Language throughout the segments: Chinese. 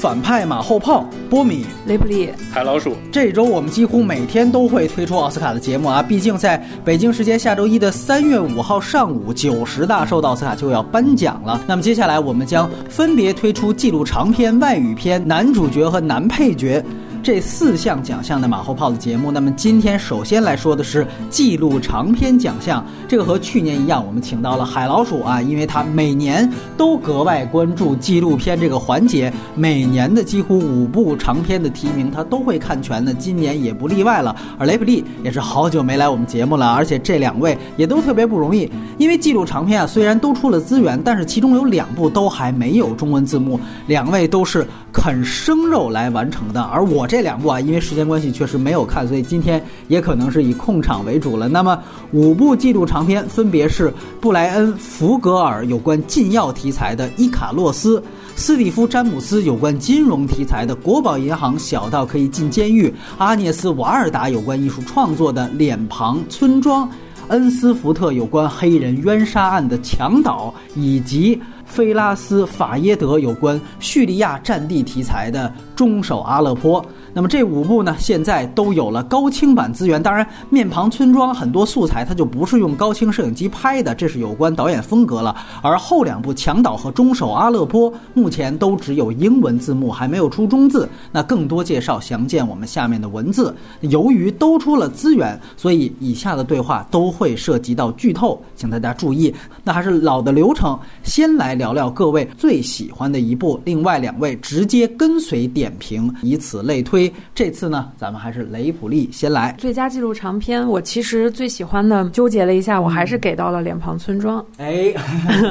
反派马后炮，波米、雷布利、海老鼠。这周我们几乎每天都会推出奥斯卡的节目啊，毕竟在北京时间下周一的三月五号上午，九十大寿的奥斯卡就要颁奖了。那么接下来我们将分别推出纪录长片、外语片、男主角和男配角。这四项奖项的马后炮的节目，那么今天首先来说的是纪录长片奖项。这个和去年一样，我们请到了海老鼠啊，因为他每年都格外关注纪录片这个环节，每年的几乎五部长片的提名他都会看全的，今年也不例外了。而雷普利也是好久没来我们节目了，而且这两位也都特别不容易，因为纪录长片啊虽然都出了资源，但是其中有两部都还没有中文字幕，两位都是啃生肉来完成的，而我。这两部啊，因为时间关系确实没有看，所以今天也可能是以控场为主了。那么五部纪录长片分别是布莱恩·福格尔有关禁药题材的《伊卡洛斯》，斯蒂夫·詹姆斯有关金融题材的《国宝银行小到可以进监狱》，阿涅斯·瓦尔达有关艺术创作的《脸庞村庄》，恩斯福特有关黑人冤杀案的《强岛》，以及。菲拉斯·法耶德有关叙利亚战地题材的《中手阿勒颇》，那么这五部呢，现在都有了高清版资源。当然，《面庞村庄》很多素材它就不是用高清摄影机拍的，这是有关导演风格了。而后两部《强岛》和《中手阿勒颇》目前都只有英文字幕，还没有出中字。那更多介绍详见我们下面的文字。由于都出了资源，所以以下的对话都会涉及到剧透，请大家注意。那还是老的流程，先来。聊聊各位最喜欢的一部，另外两位直接跟随点评，以此类推。这次呢，咱们还是雷普利先来。最佳纪录长片，我其实最喜欢的，纠结了一下，我还是给到了《脸庞村庄》。哎，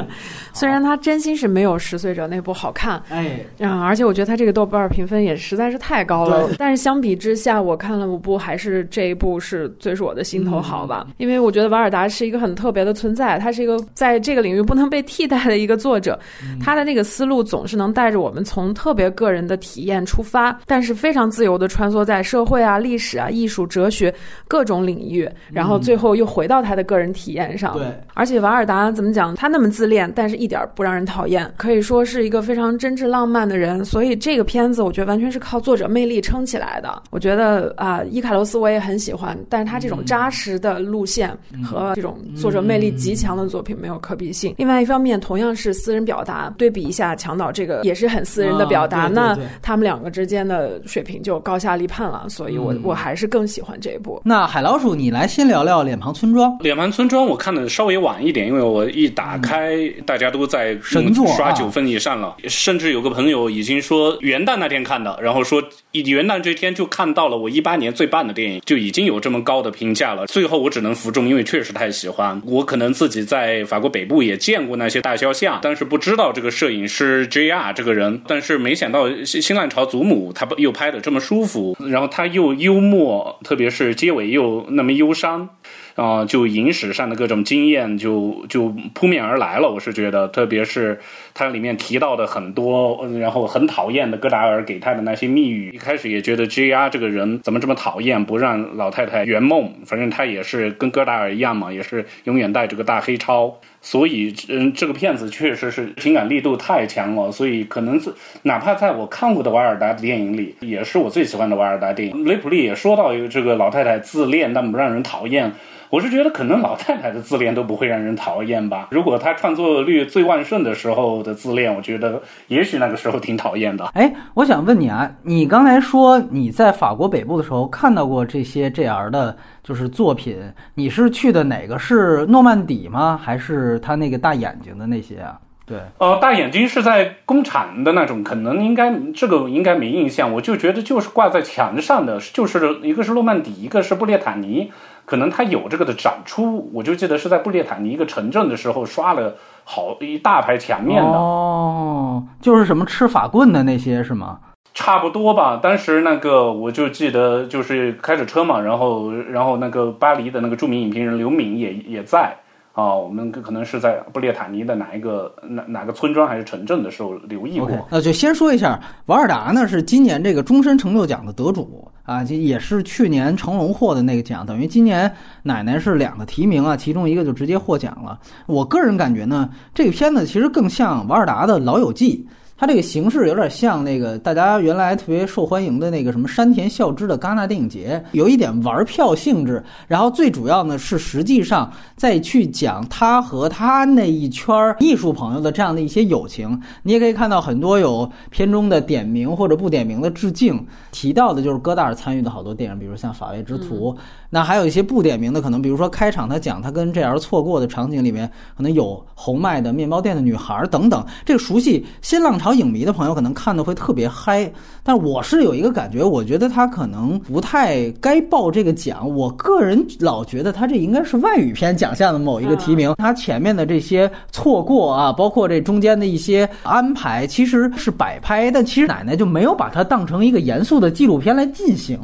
虽然它真心是没有《十岁者》那部好看，哎，嗯，而且我觉得它这个豆瓣评分也实在是太高了。但是相比之下，我看了五部，还是这一部是最是我的心头好吧？因为我觉得瓦尔达是一个很特别的存在，他是一个在这个领域不能被替代的一个作。者，他的那个思路总是能带着我们从特别个人的体验出发，但是非常自由的穿梭在社会啊、历史啊、艺术、哲学各种领域，然后最后又回到他的个人体验上。对，而且瓦尔达怎么讲？他那么自恋，但是一点不让人讨厌，可以说是一个非常真挚浪漫的人。所以这个片子我觉得完全是靠作者魅力撑起来的。我觉得啊，伊卡洛斯我也很喜欢，但是他这种扎实的路线和这种作者魅力极强的作品没有可比性。另外一方面，同样是。私人表达对比一下，强岛这个也是很私人的表达，那他们两个之间的水平就高下立判了，所以我我还是更喜欢这一部。那海老鼠，你来先聊聊《脸庞村庄》。《脸庞村庄》我看的稍微晚一点，因为我一打开，大家都在神作刷九分以上了，甚至有个朋友已经说元旦那天看的，然后说元旦这天就看到了我一八年最棒的电影，就已经有这么高的评价了。最后我只能服众，因为确实太喜欢。我可能自己在法国北部也见过那些大肖像，但是。是不知道这个摄影师 J.R. 这个人，但是没想到新新浪潮祖母他又拍的这么舒服，然后他又幽默，特别是结尾又那么忧伤。啊，就影史上的各种经验就就扑面而来了。我是觉得，特别是它里面提到的很多，然后很讨厌的戈达尔给他的那些密语。一开始也觉得 J.R. 这个人怎么这么讨厌，不让老太太圆梦。反正他也是跟戈达尔一样嘛，也是永远带着个大黑超。所以，嗯，这个片子确实是情感力度太强了。所以，可能是哪怕在我看过的瓦尔达的电影里，也是我最喜欢的瓦尔达电影。雷普利也说到，这个老太太自恋但不让人讨厌。我是觉得，可能老太太的自恋都不会让人讨厌吧。如果她创作率最旺盛的时候的自恋，我觉得也许那个时候挺讨厌的。哎，我想问你啊，你刚才说你在法国北部的时候看到过这些 JR 的，就是作品，你是去的哪个是诺曼底吗？还是他那个大眼睛的那些啊？对，呃，大眼睛是在工厂的那种，可能应该这个应该没印象。我就觉得就是挂在墙上的，就是一个是诺曼底，一个是布列塔尼。可能他有这个的展出，我就记得是在布列塔尼一个城镇的时候刷了好一大排墙面的哦，就是什么吃法棍的那些是吗？差不多吧。当时那个我就记得就是开着车嘛，然后然后那个巴黎的那个著名影评人刘敏也也在。啊，我们可能是在布列塔尼的哪一个哪哪个村庄还是城镇的时候留意过。那就先说一下，瓦尔达呢是今年这个终身成就奖的得主啊，也是去年成龙获的那个奖，等于今年奶奶是两个提名啊，其中一个就直接获奖了。我个人感觉呢，这个片子其实更像瓦尔达的《老友记》。它这个形式有点像那个大家原来特别受欢迎的那个什么山田孝之的戛纳电影节，有一点玩票性质。然后最主要呢是实际上再去讲他和他那一圈儿艺术朋友的这样的一些友情。你也可以看到很多有片中的点名或者不点名的致敬，提到的就是戈达尔参与的好多电影，比如像《法外之徒》。那还有一些不点名的，可能比如说开场他讲他跟 JL 错过的场景里面，可能有红麦的面包店的女孩等等。这个熟悉新浪潮。影迷的朋友可能看的会特别嗨，但我是有一个感觉，我觉得他可能不太该报这个奖。我个人老觉得他这应该是外语片奖项的某一个提名。他前面的这些错过啊，包括这中间的一些安排，其实是摆拍，但其实奶奶就没有把它当成一个严肃的纪录片来进行。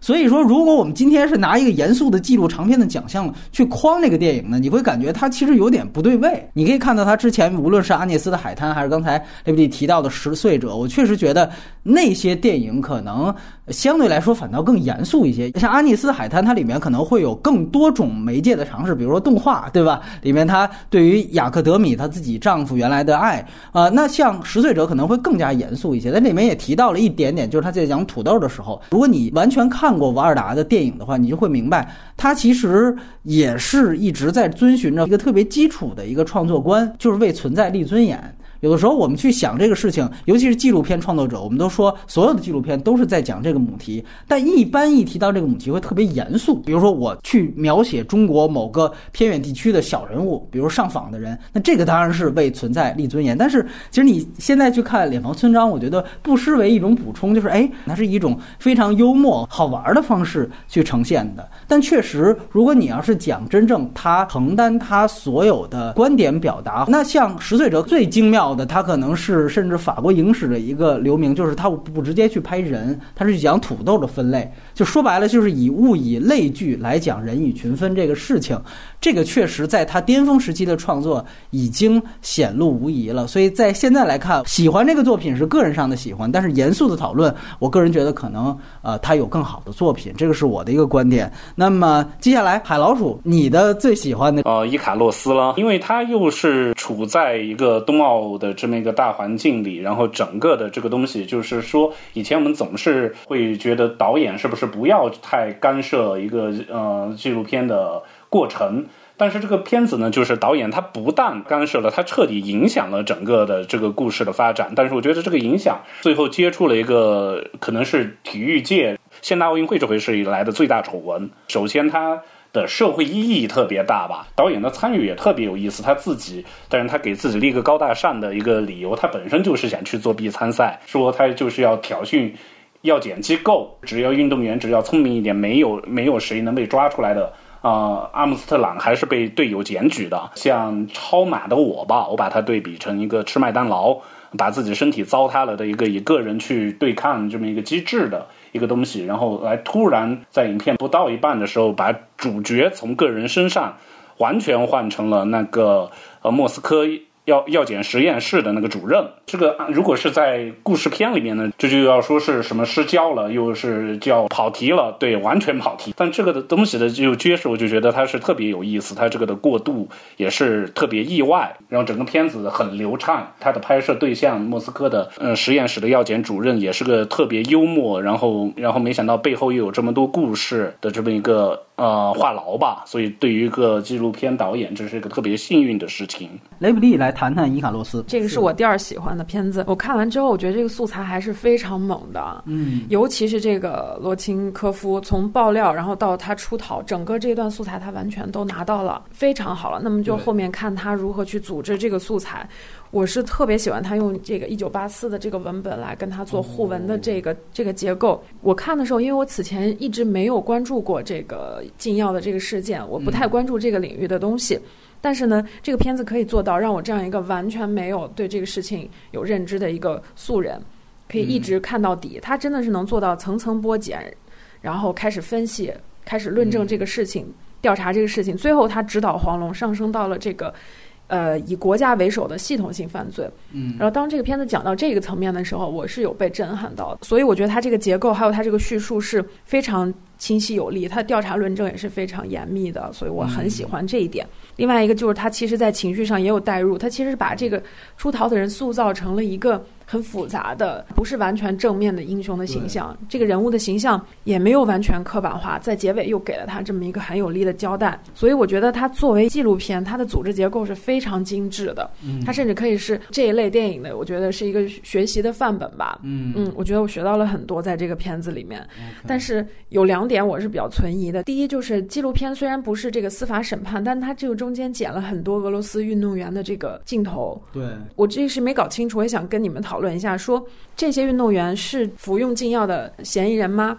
所以说，如果我们今天是拿一个严肃的记录长片的奖项去框这个电影呢，你会感觉它其实有点不对位。你可以看到它之前无论是阿涅斯的海滩，还是刚才雷布利提到的十岁者，我确实觉得那些电影可能相对来说反倒更严肃一些。像阿涅斯海滩，它里面可能会有更多种媒介的尝试，比如说动画，对吧？里面它对于雅克德米她自己丈夫原来的爱啊，那像十岁者可能会更加严肃一些。那里面也提到了一点点，就是他在讲土豆的时候，如果你完全。看过瓦尔达的电影的话，你就会明白，他其实也是一直在遵循着一个特别基础的一个创作观，就是为存在立尊严。有的时候我们去想这个事情，尤其是纪录片创作者，我们都说所有的纪录片都是在讲这个母题，但一般一提到这个母题会特别严肃。比如说我去描写中国某个偏远地区的小人物，比如上访的人，那这个当然是为存在立尊严。但是其实你现在去看《脸庞村章》，我觉得不失为一种补充，就是哎，那是一种非常幽默好玩的方式去呈现的。但确实，如果你要是讲真正他承担他所有的观点表达，那像《十岁者》最精妙。的他可能是甚至法国影史的一个留名，就是他不直接去拍人，他是讲土豆的分类，就说白了就是以物以类聚来讲人以群分这个事情。这个确实在他巅峰时期的创作已经显露无遗了，所以在现在来看，喜欢这个作品是个人上的喜欢，但是严肃的讨论，我个人觉得可能呃他有更好的作品，这个是我的一个观点。那么接下来海老鼠，你的最喜欢的呃伊卡洛斯了，因为他又是处在一个冬奥的这么一个大环境里，然后整个的这个东西就是说，以前我们总是会觉得导演是不是不要太干涉一个呃纪录片的。过程，但是这个片子呢，就是导演他不但干涉了，他彻底影响了整个的这个故事的发展。但是我觉得这个影响最后接触了一个可能是体育界现代奥运会这回事以来的最大丑闻。首先，它的社会意义特别大吧，导演的参与也特别有意思。他自己，但是他给自己立个高大上的一个理由，他本身就是想去作弊参赛，说他就是要挑衅药检机构，只要运动员只要聪明一点，没有没有谁能被抓出来的。啊，阿姆斯特朗还是被队友检举的。像超马的我吧，我把它对比成一个吃麦当劳，把自己身体糟蹋了的一个以个人去对抗这么一个机制的一个东西，然后来突然在影片不到一半的时候，把主角从个人身上完全换成了那个呃莫斯科。药药检实验室的那个主任，这个如果是在故事片里面呢，这就要说是什么失焦了，又是叫跑题了，对，完全跑题。但这个的东西的就揭示，我就觉得它是特别有意思，它这个的过渡也是特别意外，然后整个片子很流畅。它的拍摄对象莫斯科的呃实验室的药检主任也是个特别幽默，然后然后没想到背后又有这么多故事的这么一个。呃，话痨吧，所以对于一个纪录片导演，这是一个特别幸运的事情。雷布利来谈谈伊卡洛斯，这个是我第二喜欢的片子。我看完之后，我觉得这个素材还是非常猛的，嗯，尤其是这个罗钦科夫从爆料，然后到他出逃，整个这段素材他完全都拿到了，非常好了。那么就后面看他如何去组织这个素材。我是特别喜欢他用这个一九八四的这个文本来跟他做互文的这个这个结构。我看的时候，因为我此前一直没有关注过这个禁药的这个事件，我不太关注这个领域的东西。但是呢，这个片子可以做到让我这样一个完全没有对这个事情有认知的一个素人，可以一直看到底。他真的是能做到层层剥茧，然后开始分析，开始论证这个事情，调查这个事情，最后他指导黄龙上升到了这个。呃，以国家为首的系统性犯罪，嗯，然后当这个片子讲到这个层面的时候，我是有被震撼到的。所以我觉得它这个结构还有它这个叙述是非常清晰有力，他的调查论证也是非常严密的，所以我很喜欢这一点。另外一个就是他其实在情绪上也有代入，他其实把这个出逃的人塑造成了一个。很复杂的，不是完全正面的英雄的形象。这个人物的形象也没有完全刻板化，在结尾又给了他这么一个很有力的交代。所以我觉得他作为纪录片，它的组织结构是非常精致的。嗯，它甚至可以是这一类电影的，我觉得是一个学习的范本吧。嗯嗯，我觉得我学到了很多在这个片子里面。但是有两点我是比较存疑的。第一就是纪录片虽然不是这个司法审判，但它这个中间剪了很多俄罗斯运动员的这个镜头。对我这是没搞清楚，我也想跟你们讨。讨论一下，说这些运动员是服用禁药的嫌疑人吗？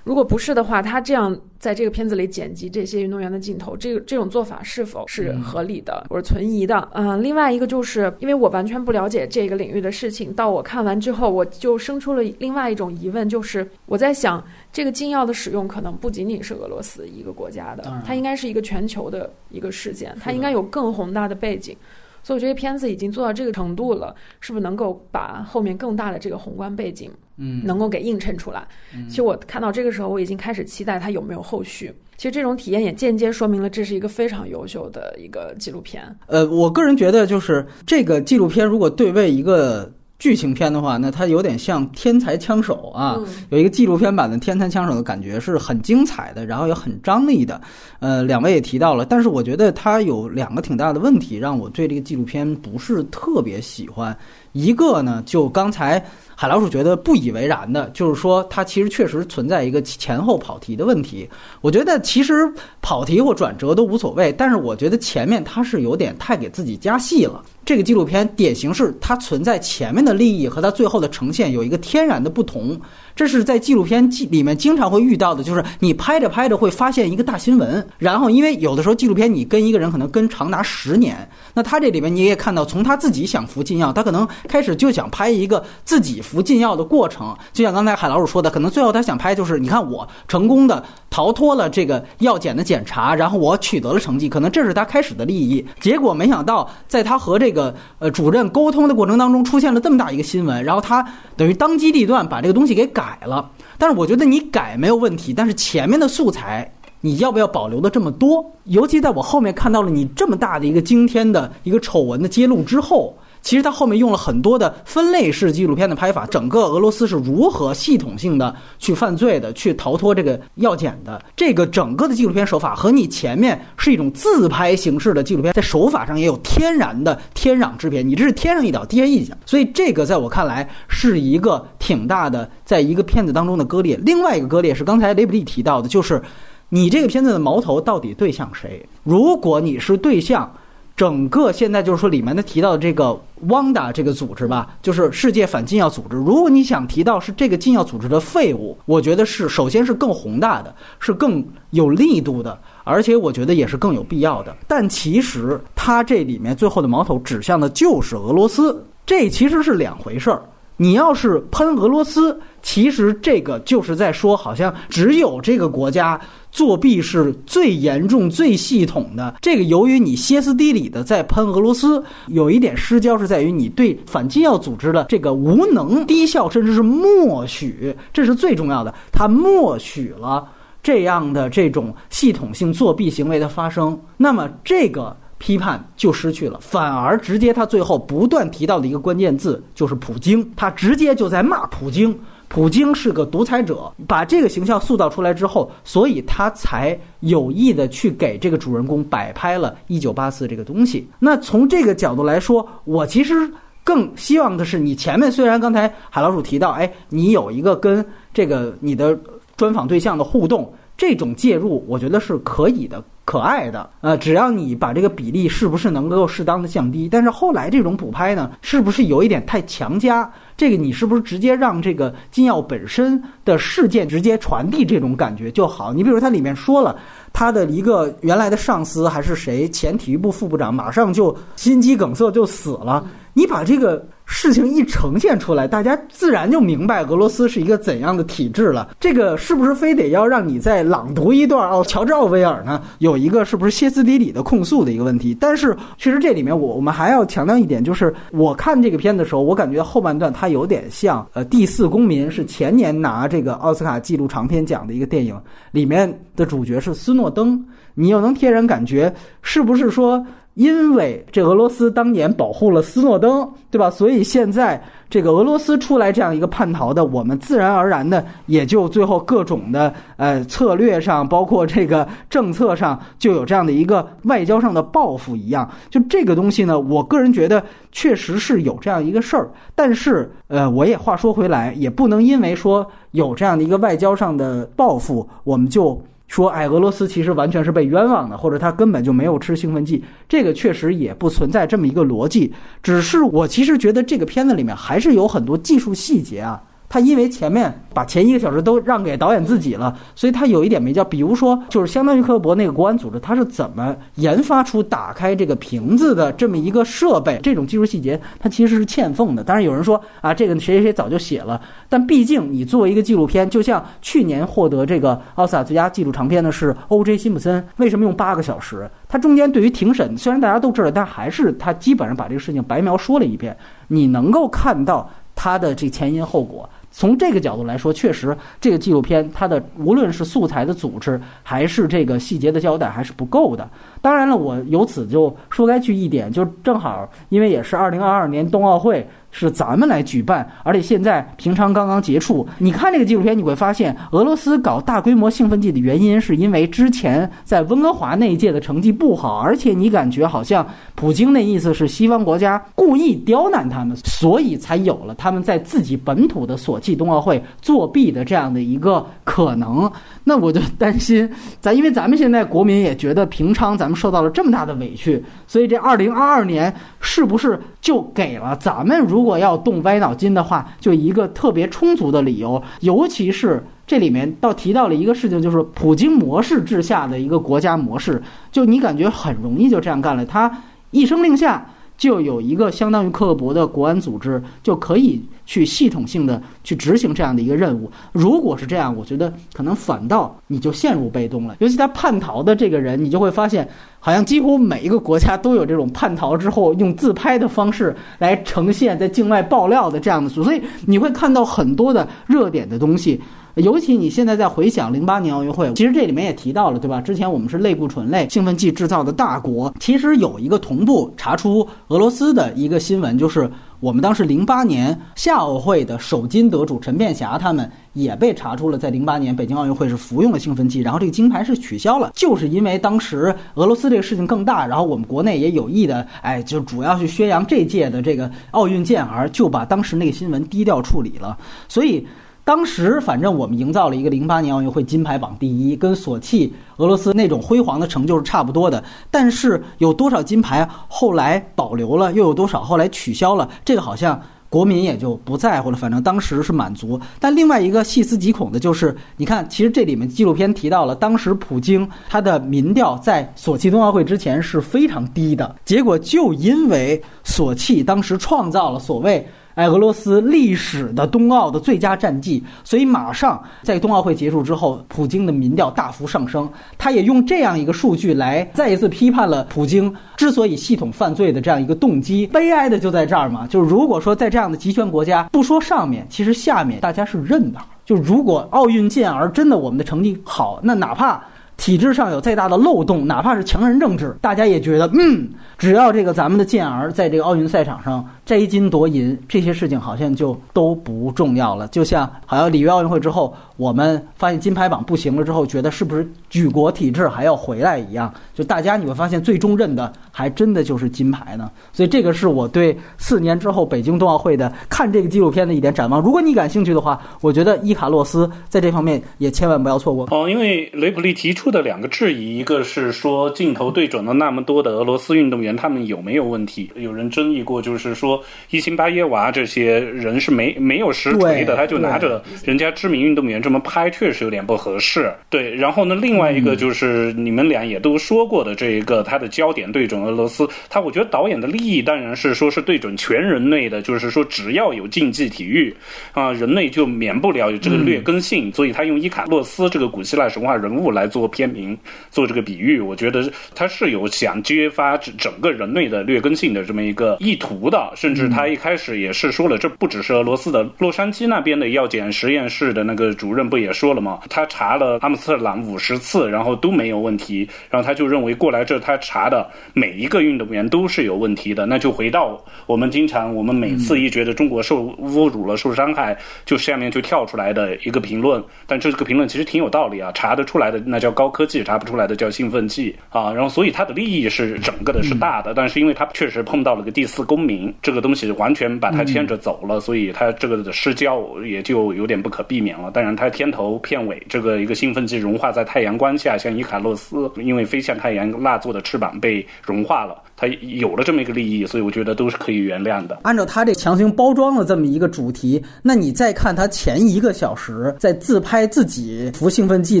如果不是的话，他这样在这个片子里剪辑这些运动员的镜头，这个这种做法是否是合理的？我是存疑的。嗯，另外一个就是因为我完全不了解这个领域的事情，到我看完之后，我就生出了另外一种疑问，就是我在想，这个禁药的使用可能不仅仅是俄罗斯一个国家的，它应该是一个全球的一个事件，它应该有更宏大的背景。所以我觉得片子已经做到这个程度了，是不是能够把后面更大的这个宏观背景，嗯，能够给映衬出来？其实我看到这个时候，我已经开始期待它有没有后续。其实这种体验也间接说明了这是一个非常优秀的一个纪录片。呃，我个人觉得就是这个纪录片如果对位一个。剧情片的话，那它有点像《天才枪手》啊，有一个纪录片版的《天才枪手》的感觉，是很精彩的，然后也很张力的。呃，两位也提到了，但是我觉得它有两个挺大的问题，让我对这个纪录片不是特别喜欢。一个呢，就刚才海老鼠觉得不以为然的，就是说它其实确实存在一个前后跑题的问题。我觉得其实跑题或转折都无所谓，但是我觉得前面它是有点太给自己加戏了。这个纪录片典型是它存在前面的利益和它最后的呈现有一个天然的不同，这是在纪录片记里面经常会遇到的，就是你拍着拍着会发现一个大新闻，然后因为有的时候纪录片你跟一个人可能跟长达十年，那他这里面你也看到，从他自己想服禁药，他可能开始就想拍一个自己服禁药的过程，就像刚才海老鼠说的，可能最后他想拍就是你看我成功的逃脱了这个药检的检查，然后我取得了成绩，可能这是他开始的利益，结果没想到在他和这个。呃，主任沟通的过程当中出现了这么大一个新闻，然后他等于当机立断把这个东西给改了。但是我觉得你改没有问题，但是前面的素材你要不要保留的这么多？尤其在我后面看到了你这么大的一个惊天的一个丑闻的揭露之后。其实他后面用了很多的分类式纪录片的拍法，整个俄罗斯是如何系统性的去犯罪的，去逃脱这个药检的。这个整个的纪录片手法和你前面是一种自拍形式的纪录片，在手法上也有天然的天壤之别。你这是天上一脚，地下一脚，所以这个在我看来是一个挺大的，在一个片子当中的割裂。另外一个割裂是刚才雷布利提到的，就是你这个片子的矛头到底对向谁？如果你是对象。整个现在就是说，里面的提到的这个汪达这个组织吧，就是世界反禁药组织。如果你想提到是这个禁药组织的废物，我觉得是首先是更宏大的，是更有力度的，而且我觉得也是更有必要的。但其实它这里面最后的矛头指向的就是俄罗斯，这其实是两回事儿。你要是喷俄罗斯，其实这个就是在说，好像只有这个国家作弊是最严重、最系统的。这个由于你歇斯底里的在喷俄罗斯，有一点失焦，是在于你对反禁药组织的这个无能、低效，甚至是默许，这是最重要的。他默许了这样的这种系统性作弊行为的发生，那么这个。批判就失去了，反而直接他最后不断提到的一个关键字就是普京，他直接就在骂普京，普京是个独裁者，把这个形象塑造出来之后，所以他才有意的去给这个主人公摆拍了一九八四这个东西。那从这个角度来说，我其实更希望的是，你前面虽然刚才海老鼠提到，哎，你有一个跟这个你的专访对象的互动。这种介入，我觉得是可以的、可爱的。呃，只要你把这个比例是不是能够适当的降低？但是后来这种补拍呢，是不是有一点太强加？这个你是不是直接让这个禁药本身的事件直接传递这种感觉就好？你比如它里面说了，他的一个原来的上司还是谁，前体育部副部长，马上就心肌梗塞就死了。你把这个。事情一呈现出来，大家自然就明白俄罗斯是一个怎样的体制了。这个是不是非得要让你再朗读一段哦？乔治奥威尔呢？有一个是不是歇斯底里的控诉的一个问题？但是其实这里面我我们还要强调一点，就是我看这个片的时候，我感觉后半段它有点像呃《第四公民》，是前年拿这个奥斯卡纪录长片奖的一个电影，里面的主角是斯诺登，你又能天然感觉是不是说？因为这俄罗斯当年保护了斯诺登，对吧？所以现在这个俄罗斯出来这样一个叛逃的，我们自然而然的也就最后各种的呃策略上，包括这个政策上，就有这样的一个外交上的报复一样。就这个东西呢，我个人觉得确实是有这样一个事儿。但是呃，我也话说回来，也不能因为说有这样的一个外交上的报复，我们就。说，哎，俄罗斯其实完全是被冤枉的，或者他根本就没有吃兴奋剂，这个确实也不存在这么一个逻辑。只是我其实觉得这个片子里面还是有很多技术细节啊。他因为前面把前一个小时都让给导演自己了，所以他有一点没教。比如说，就是相当于科博那个国安组织，他是怎么研发出打开这个瓶子的这么一个设备？这种技术细节，它其实是欠奉的。当然有人说啊，这个谁谁谁早就写了，但毕竟你作为一个纪录片，就像去年获得这个奥斯卡最佳纪录长片的是 O.J. 辛普森，为什么用八个小时？他中间对于庭审，虽然大家都知道，但还是他基本上把这个事情白描说了一遍。你能够看到他的这前因后果。从这个角度来说，确实这个纪录片它的无论是素材的组织，还是这个细节的交代，还是不够的。当然了，我由此就说该去一点，就正好因为也是二零二二年冬奥会。是咱们来举办，而且现在平昌刚刚结束。你看这个纪录片，你会发现俄罗斯搞大规模兴奋剂的原因，是因为之前在温哥华那一届的成绩不好，而且你感觉好像普京那意思是西方国家故意刁难他们，所以才有了他们在自己本土的索契冬奥会作弊的这样的一个可能。那我就担心，咱因为咱们现在国民也觉得平昌咱们受到了这么大的委屈，所以这二零二二年是不是就给了咱们？如如果要动歪脑筋的话，就一个特别充足的理由。尤其是这里面倒提到了一个事情，就是普京模式之下的一个国家模式，就你感觉很容易就这样干了，他一声令下。就有一个相当于克格勃的国安组织，就可以去系统性的去执行这样的一个任务。如果是这样，我觉得可能反倒你就陷入被动了。尤其他叛逃的这个人，你就会发现，好像几乎每一个国家都有这种叛逃之后用自拍的方式来呈现在境外爆料的这样的，所以你会看到很多的热点的东西。尤其你现在在回想零八年奥运会，其实这里面也提到了，对吧？之前我们是类固醇类兴奋剂制造的大国，其实有一个同步查出俄罗斯的一个新闻，就是我们当时零八年夏奥会的首金得主陈变霞他们也被查出了在零八年北京奥运会是服用了兴奋剂，然后这个金牌是取消了，就是因为当时俄罗斯这个事情更大，然后我们国内也有意的，哎，就主要去宣扬这届的这个奥运健儿，就把当时那个新闻低调处理了，所以。当时反正我们营造了一个零八年奥运会金牌榜第一，跟索契俄罗斯那种辉煌的成就是差不多的。但是有多少金牌后来保留了，又有多少后来取消了，这个好像国民也就不在乎了。反正当时是满足。但另外一个细思极恐的就是，你看，其实这里面纪录片提到了，当时普京他的民调在索契冬奥会之前是非常低的，结果就因为索契当时创造了所谓。哎，俄罗斯历史的冬奥的最佳战绩，所以马上在冬奥会结束之后，普京的民调大幅上升。他也用这样一个数据来再一次批判了普京之所以系统犯罪的这样一个动机。悲哀的就在这儿嘛，就是如果说在这样的集权国家，不说上面，其实下面大家是认的。就如果奥运健儿真的我们的成绩好，那哪怕。体制上有再大的漏洞，哪怕是强人政治，大家也觉得，嗯，只要这个咱们的健儿在这个奥运赛场上摘金夺银，这些事情好像就都不重要了。就像好像里约奥运会之后，我们发现金牌榜不行了之后，觉得是不是举国体制还要回来一样？就大家你会发现，最终认的还真的就是金牌呢。所以这个是我对四年之后北京冬奥会的看这个纪录片的一点展望。如果你感兴趣的话，我觉得伊卡洛斯在这方面也千万不要错过。哦，因为雷普利提出。的两个质疑，一个是说镜头对准了那么多的俄罗斯运动员，他们有没有问题？有人争议过，就是说说伊辛巴耶娃这些人是没没有实锤的，他就拿着人家知名运动员这么拍，确实有点不合适。对，然后呢，另外一个就是你们俩也都说过的这一个，他的焦点对准俄罗斯，他我觉得导演的利益当然是说是对准全人类的，就是说只要有竞技体育啊，人类就免不了有这个劣根性，所以他用伊卡洛斯这个古希腊神话人物来做片名，做这个比喻，我觉得他是有想揭发整个人类的劣根性的这么一个意图的，甚至他一开始也是说了，这不只是俄罗斯的洛杉矶那边的药检实验室的那个主任不也说了吗？他查了阿姆斯特朗五十次，然后都没有问题，然后他就认为过来这他查的每一个运动员都是有问题的，那就回到我们经常我们每次一觉得中国受侮辱了、受伤害，就下面就跳出来的一个评论，但这个评论其实挺有道理啊，查得出来的那叫高科技，查不出来的叫兴奋剂。啊，然后所以他的利益是整个的是大的，但是因为他确实碰到了个第四公民，这个东西完全把它牵着走了，所以它这个的失焦也就有点不可避免了。当然，它片头片尾这个一个兴奋剂融化在太阳光下，像伊卡洛斯因为飞向太阳蜡做的翅膀被融化了。他有了这么一个利益，所以我觉得都是可以原谅的。按照他这强行包装了这么一个主题，那你再看他前一个小时在自拍自己服兴奋剂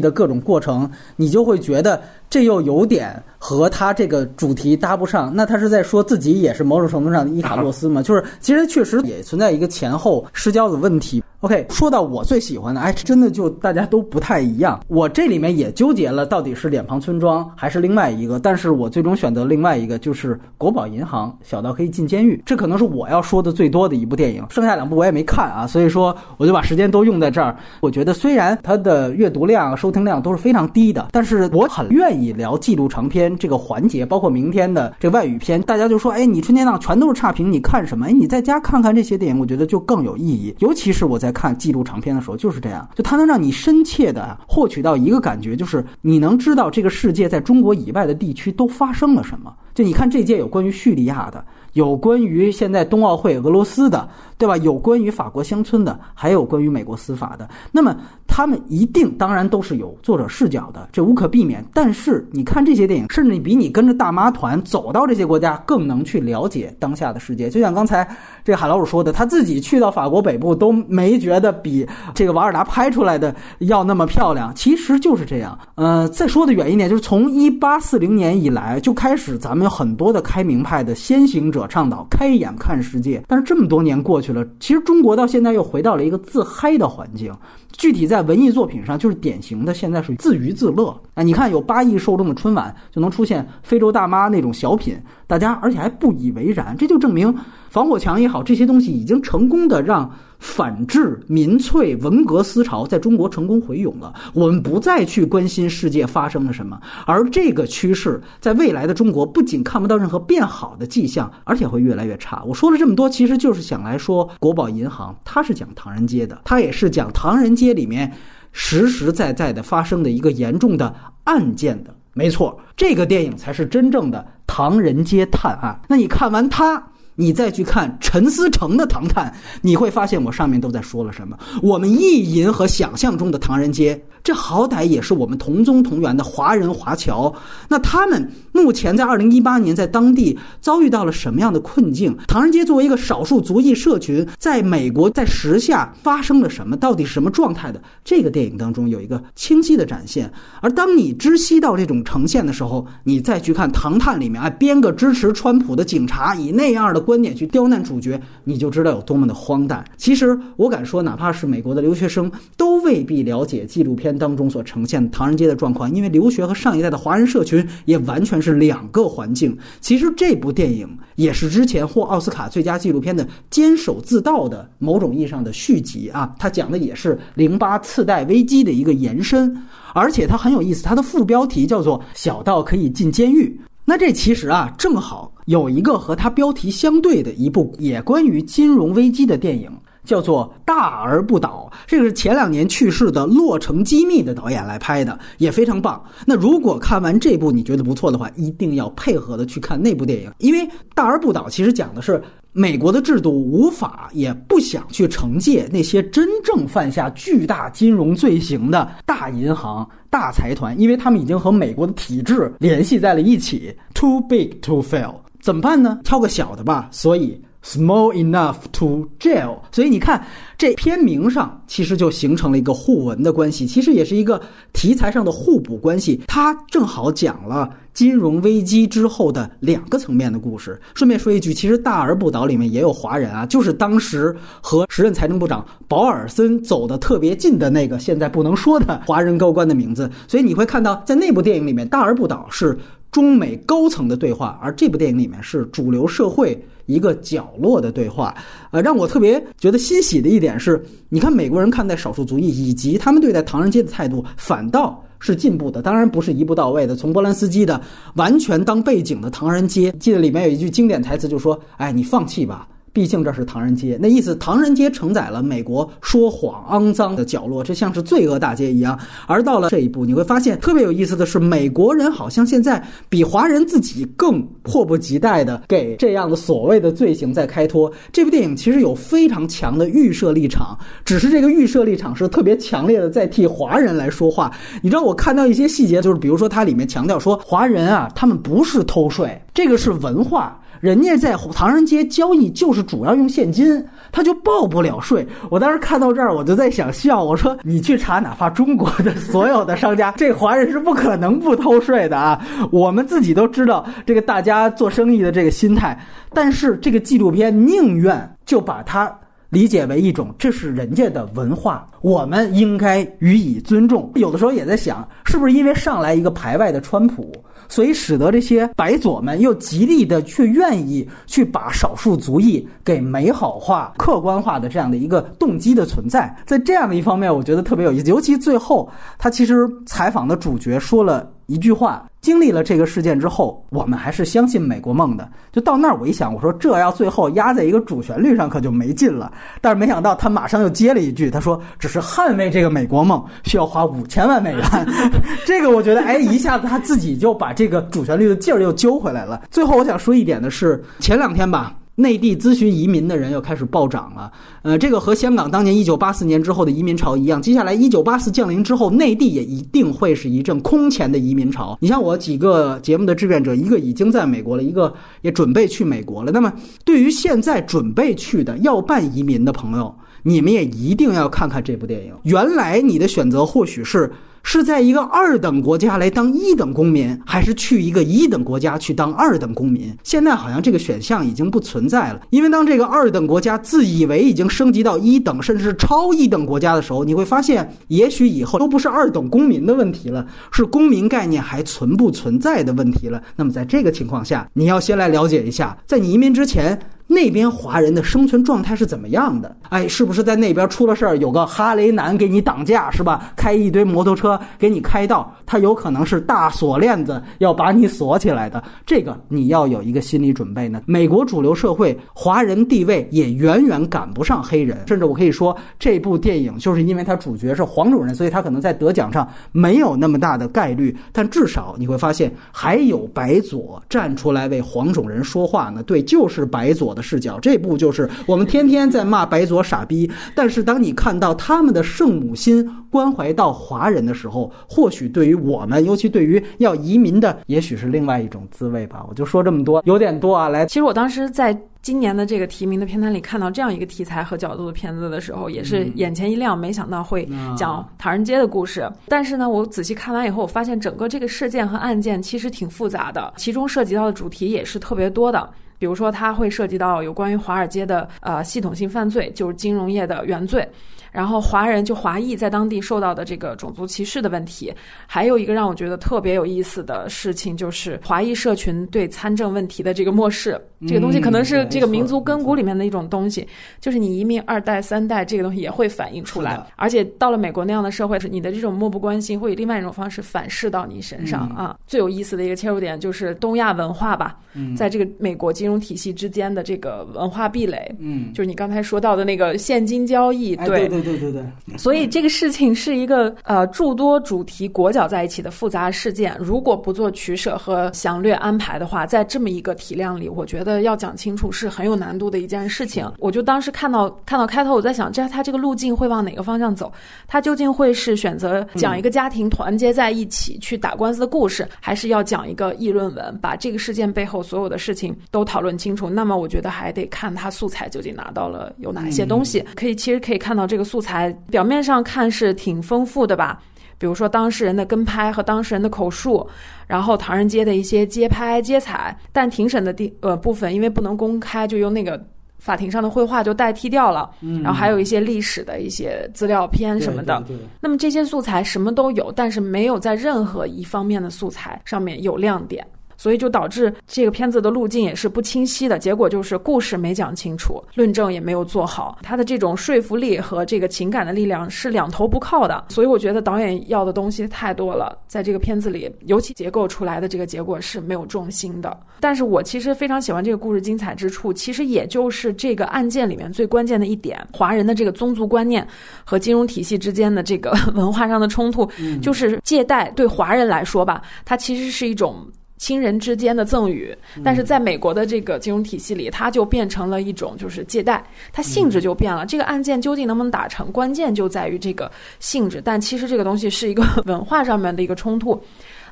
的各种过程，你就会觉得这又有点和他这个主题搭不上。那他是在说自己也是某种程度上的伊卡洛斯吗？就是其实确实也存在一个前后失焦的问题。OK，说到我最喜欢的，哎，真的就大家都不太一样。我这里面也纠结了，到底是脸庞村庄还是另外一个？但是我最终选择另外一个，就是国宝银行，小到可以进监狱。这可能是我要说的最多的一部电影。剩下两部我也没看啊，所以说我就把时间都用在这儿。我觉得虽然它的阅读量、收听量都是非常低的，但是我很愿意聊纪录长片这个环节，包括明天的这外语片。大家就说，哎，你春节档全都是差评，你看什么？哎，你在家看看这些电影，我觉得就更有意义。尤其是我在。看纪录长片的时候就是这样，就它能让你深切的获取到一个感觉，就是你能知道这个世界在中国以外的地区都发生了什么。就你看这届有关于叙利亚的，有关于现在冬奥会俄罗斯的，对吧？有关于法国乡村的，还有关于美国司法的。那么他们一定当然都是有作者视角的，这无可避免。但是你看这些电影，甚至比你跟着大妈团走到这些国家更能去了解当下的世界。就像刚才这个海老鼠说的，他自己去到法国北部都没觉得比这个瓦尔达拍出来的要那么漂亮。其实就是这样。呃，再说的远一点，就是从一八四零年以来就开始咱们。有很多的开明派的先行者倡导开眼看世界，但是这么多年过去了，其实中国到现在又回到了一个自嗨的环境。具体在文艺作品上，就是典型的现在是自娱自乐啊！你看，有八亿受众的春晚就能出现非洲大妈那种小品，大家而且还不以为然，这就证明防火墙也好，这些东西已经成功的让。反智、民粹、文革思潮在中国成功回涌了。我们不再去关心世界发生了什么，而这个趋势在未来的中国不仅看不到任何变好的迹象，而且会越来越差。我说了这么多，其实就是想来说，国宝银行它是讲唐人街的，它也是讲唐人街里面实实在在的发生的一个严重的案件的。没错，这个电影才是真正的唐人街探案。那你看完它。你再去看陈思诚的《唐探》，你会发现我上面都在说了什么。我们意淫和想象中的唐人街。这好歹也是我们同宗同源的华人华侨，那他们目前在二零一八年在当地遭遇到了什么样的困境？唐人街作为一个少数族裔社群，在美国在时下发生了什么？到底是什么状态的？这个电影当中有一个清晰的展现。而当你知悉到这种呈现的时候，你再去看《唐探》里面啊，编个支持川普的警察以那样的观点去刁难主角，你就知道有多么的荒诞。其实我敢说，哪怕是美国的留学生，都未必了解纪录片。当中所呈现唐人街的状况，因为留学和上一代的华人社群也完全是两个环境。其实这部电影也是之前获奥斯卡最佳纪录片的《坚守自盗》的某种意义上的续集啊，它讲的也是零八次贷危机的一个延伸，而且它很有意思，它的副标题叫做“小到可以进监狱”。那这其实啊，正好有一个和它标题相对的一部也关于金融危机的电影。叫做《大而不倒》，这个是前两年去世的《洛城机密》的导演来拍的，也非常棒。那如果看完这部你觉得不错的话，一定要配合的去看那部电影，因为《大而不倒》其实讲的是美国的制度无法也不想去惩戒那些真正犯下巨大金融罪行的大银行、大财团，因为他们已经和美国的体制联系在了一起，too big to fail，怎么办呢？挑个小的吧。所以。Small enough to jail，所以你看这片名上其实就形成了一个互文的关系，其实也是一个题材上的互补关系。它正好讲了金融危机之后的两个层面的故事。顺便说一句，其实大而不倒里面也有华人啊，就是当时和时任财政部长保尔森走得特别近的那个现在不能说的华人高官的名字。所以你会看到，在那部电影里面，大而不倒是中美高层的对话，而这部电影里面是主流社会。一个角落的对话，呃，让我特别觉得欣喜的一点是，你看美国人看待少数族裔以及他们对待唐人街的态度，反倒是进步的。当然不是一步到位的。从波兰斯基的完全当背景的唐人街，记得里面有一句经典台词，就说：“哎，你放弃吧。”毕竟这是唐人街，那意思唐人街承载了美国说谎、肮脏的角落，这像是罪恶大街一样。而到了这一步，你会发现特别有意思的是，美国人好像现在比华人自己更迫不及待的给这样的所谓的罪行在开脱。这部电影其实有非常强的预设立场，只是这个预设立场是特别强烈的在替华人来说话。你知道，我看到一些细节，就是比如说它里面强调说，华人啊，他们不是偷税，这个是文化。人家在唐人街交易就是主要用现金，他就报不了税。我当时看到这儿，我就在想笑。我说：“你去查，哪怕中国的所有的商家，这华人是不可能不偷税的啊！我们自己都知道这个大家做生意的这个心态。但是这个纪录片宁愿就把它理解为一种，这是人家的文化，我们应该予以尊重。有的时候也在想，是不是因为上来一个排外的川普？”所以使得这些白左们又极力的去愿意去把少数族裔给美好化、客观化的这样的一个动机的存在，在这样的一方面，我觉得特别有意思。尤其最后，他其实采访的主角说了。一句话，经历了这个事件之后，我们还是相信美国梦的。就到那儿，我一想，我说这要最后压在一个主旋律上，可就没劲了。但是没想到他马上又接了一句，他说：“只是捍卫这个美国梦需要花五千万美元。”这个我觉得，哎，一下子他自己就把这个主旋律的劲儿又揪回来了。最后我想说一点的是，前两天吧。内地咨询移民的人又开始暴涨了，呃，这个和香港当年一九八四年之后的移民潮一样，接下来一九八四降临之后，内地也一定会是一阵空前的移民潮。你像我几个节目的志愿者，一个已经在美国了，一个也准备去美国了。那么，对于现在准备去的要办移民的朋友，你们也一定要看看这部电影。原来你的选择或许是。是在一个二等国家来当一等公民，还是去一个一等国家去当二等公民？现在好像这个选项已经不存在了。因为当这个二等国家自以为已经升级到一等，甚至是超一等国家的时候，你会发现，也许以后都不是二等公民的问题了，是公民概念还存不存在的问题了。那么在这个情况下，你要先来了解一下，在你移民之前。那边华人的生存状态是怎么样的？哎，是不是在那边出了事儿，有个哈雷男给你挡驾，是吧？开一堆摩托车给你开道，他有可能是大锁链子要把你锁起来的，这个你要有一个心理准备呢。美国主流社会华人地位也远远赶不上黑人，甚至我可以说，这部电影就是因为它主角是黄种人，所以他可能在得奖上没有那么大的概率，但至少你会发现还有白左站出来为黄种人说话呢。对，就是白左的。视角，这部就是我们天天在骂白左傻逼，但是当你看到他们的圣母心关怀到华人的时候，或许对于我们，尤其对于要移民的，也许是另外一种滋味吧。我就说这么多，有点多啊。来，其实我当时在今年的这个提名的片单里看到这样一个题材和角度的片子的时候，也是眼前一亮，没想到会讲唐人街的故事。但是呢，我仔细看完以后，我发现整个这个事件和案件其实挺复杂的，其中涉及到的主题也是特别多的。比如说，它会涉及到有关于华尔街的呃系统性犯罪，就是金融业的原罪。然后华人就华裔在当地受到的这个种族歧视的问题，还有一个让我觉得特别有意思的事情，就是华裔社群对参政问题的这个漠视。这个东西可能是这个民族根骨里面的一种东西，就是你移民二代三代，这个东西也会反映出来。而且到了美国那样的社会，是你的这种漠不关心，会以另外一种方式反噬到你身上啊。最有意思的一个切入点就是东亚文化吧，在这个美国金融体系之间的这个文化壁垒。嗯，就是你刚才说到的那个现金交易，对。对对对对，所以这个事情是一个呃诸多主题裹脚在一起的复杂事件。如果不做取舍和详略安排的话，在这么一个体量里，我觉得要讲清楚是很有难度的一件事情。我就当时看到看到开头，我在想，这他这个路径会往哪个方向走？他究竟会是选择讲一个家庭团结在一起去打官司的故事，还是要讲一个议论文，把这个事件背后所有的事情都讨论清楚？那么我觉得还得看他素材究竟拿到了有哪些东西。可以其实可以看到这个素材表面上看是挺丰富的吧。比如说当事人的跟拍和当事人的口述，然后唐人街的一些街拍街采，但庭审的地呃部分因为不能公开，就用那个法庭上的绘画就代替掉了。嗯，然后还有一些历史的一些资料片什么的。对对对那么这些素材什么都有，但是没有在任何一方面的素材上面有亮点。所以就导致这个片子的路径也是不清晰的，结果就是故事没讲清楚，论证也没有做好，他的这种说服力和这个情感的力量是两头不靠的。所以我觉得导演要的东西太多了，在这个片子里，尤其结构出来的这个结果是没有重心的。但是我其实非常喜欢这个故事精彩之处，其实也就是这个案件里面最关键的一点，华人的这个宗族观念和金融体系之间的这个 文化上的冲突，就是借贷对华人来说吧，它其实是一种。亲人之间的赠与，但是在美国的这个金融体系里，它就变成了一种就是借贷，它性质就变了。这个案件究竟能不能打成，关键就在于这个性质。但其实这个东西是一个文化上面的一个冲突。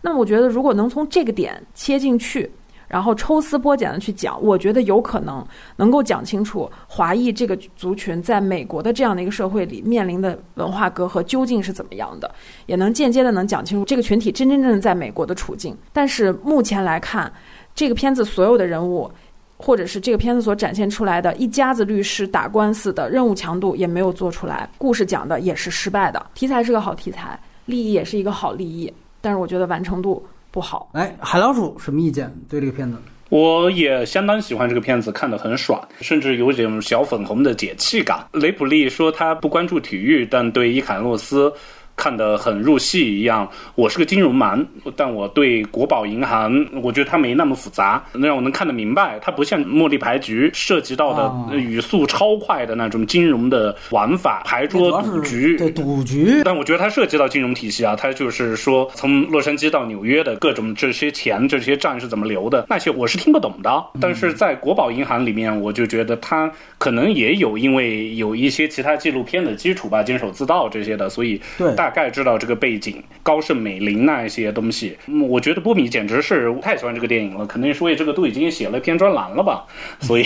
那么我觉得，如果能从这个点切进去。然后抽丝剥茧的去讲，我觉得有可能能够讲清楚华裔这个族群在美国的这样的一个社会里面临的文化隔阂究竟是怎么样的，也能间接的能讲清楚这个群体真真正正在美国的处境。但是目前来看，这个片子所有的人物，或者是这个片子所展现出来的一家子律师打官司的任务强度也没有做出来，故事讲的也是失败的。题材是个好题材，利益也是一个好利益，但是我觉得完成度。不好，哎，海老鼠什么意见？对这个片子，我也相当喜欢这个片子，看得很爽，甚至有点小粉红的解气感。雷普利说他不关注体育，但对伊坎洛斯。看得很入戏一样，我是个金融盲，但我对国宝银行，我觉得它没那么复杂，能让我能看得明白。它不像茉莉牌局涉及到的语速超快的那种金融的玩法，牌桌赌局，对赌局。但我觉得它涉及到金融体系啊，它就是说从洛杉矶到纽约的各种这些钱、这些账是怎么流的，那些我是听不懂的。但是在国宝银行里面，我就觉得它可能也有因为有一些其他纪录片的基础吧，监守自盗这些的，所以大。大概知道这个背景，高盛、美林那一些东西，我觉得波米简直是太喜欢这个电影了，肯定是为这个都已经写了篇专栏了吧，所以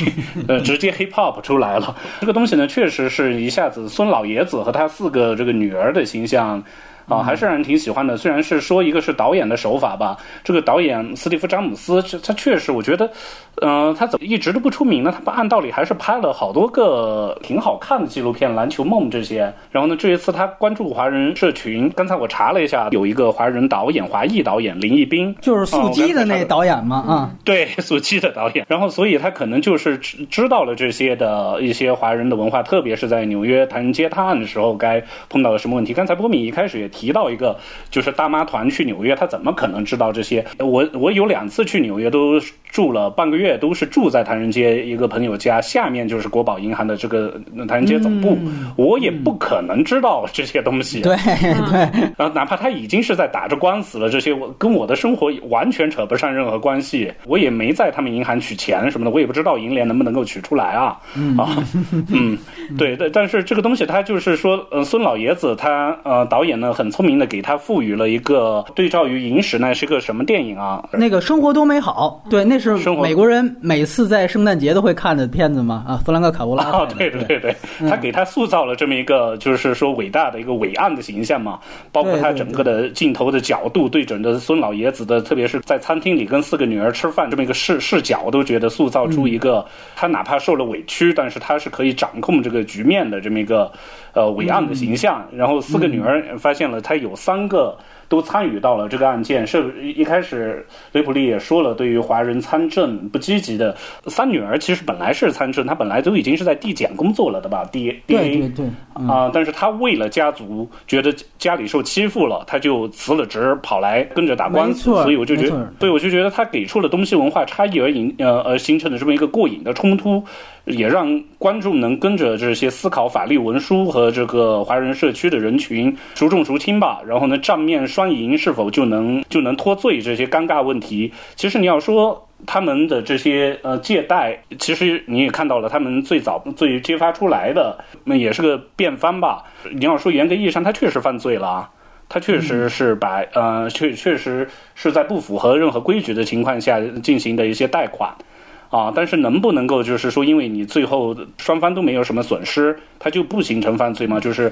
呃，直接 hip hop 出来了。这个东西呢，确实是一下子孙老爷子和他四个这个女儿的形象。啊，还是让人挺喜欢的。虽然是说一个是导演的手法吧，这个导演斯蒂夫·詹姆斯，他确实，我觉得，嗯，他怎么一直都不出名呢？他按道理还是拍了好多个挺好看的纪录片，《篮球梦》这些。然后呢，这一次他关注华人社群，刚才我查了一下，有一个华人导演，华裔导演林一斌，就是速激的那导演嘛？啊，对，速激的导演。然后，所以他可能就是知知道了这些的一些华人的文化，特别是在纽约唐人街探案的时候，该碰到了什么问题。刚才波米一开始也。提到一个，就是大妈团去纽约，他怎么可能知道这些？我我有两次去纽约，都住了半个月，都是住在唐人街一个朋友家，下面就是国宝银行的这个唐人街总部，我也不可能知道这些东西。对对，然后哪怕他已经是在打着官司了，这些我跟我的生活完全扯不上任何关系，我也没在他们银行取钱什么的，我也不知道银联能不能够取出来啊啊嗯，对对，但是这个东西他就是说，呃，孙老爷子他呃导演呢。很聪明的给他赋予了一个对照于《银石》那是个什么电影啊？那个生活多美好，对，那是美国人每次在圣诞节都会看的片子嘛？啊，弗兰克·卡罗拉。对对对，他给他塑造了这么一个就是说伟大的一个伟岸的形象嘛，包括他整个的镜头的角度对准的孙老爷子的，特别是在餐厅里跟四个女儿吃饭这么一个视视角，都觉得塑造出一个他哪怕受了委屈，但是他是可以掌控这个局面的这么一个呃伟岸的形象。然后四个女儿发现了。他有三个都参与到了这个案件。是一开始雷普利也说了，对于华人参政不积极的三女儿，其实本来是参政，她本来都已经是在地检工作了的吧？D D A 对对啊，但是她为了家族，觉得家里受欺负了，她就辞了职，跑来跟着打官司。所以我就觉得，对我就觉得她给出了东西文化差异而引呃而形成的这么一个过瘾的冲突。也让观众能跟着这些思考法律文书和这个华人社区的人群孰重孰轻吧。然后呢，账面双赢是否就能就能脱罪这些尴尬问题？其实你要说他们的这些呃借贷，其实你也看到了，他们最早最揭发出来的那也是个辩方吧。你要说严格意义上，他确实犯罪了，他确实是把呃确确实是在不符合任何规矩的情况下进行的一些贷款。啊，但是能不能够就是说，因为你最后双方都没有什么损失，它就不形成犯罪吗？就是，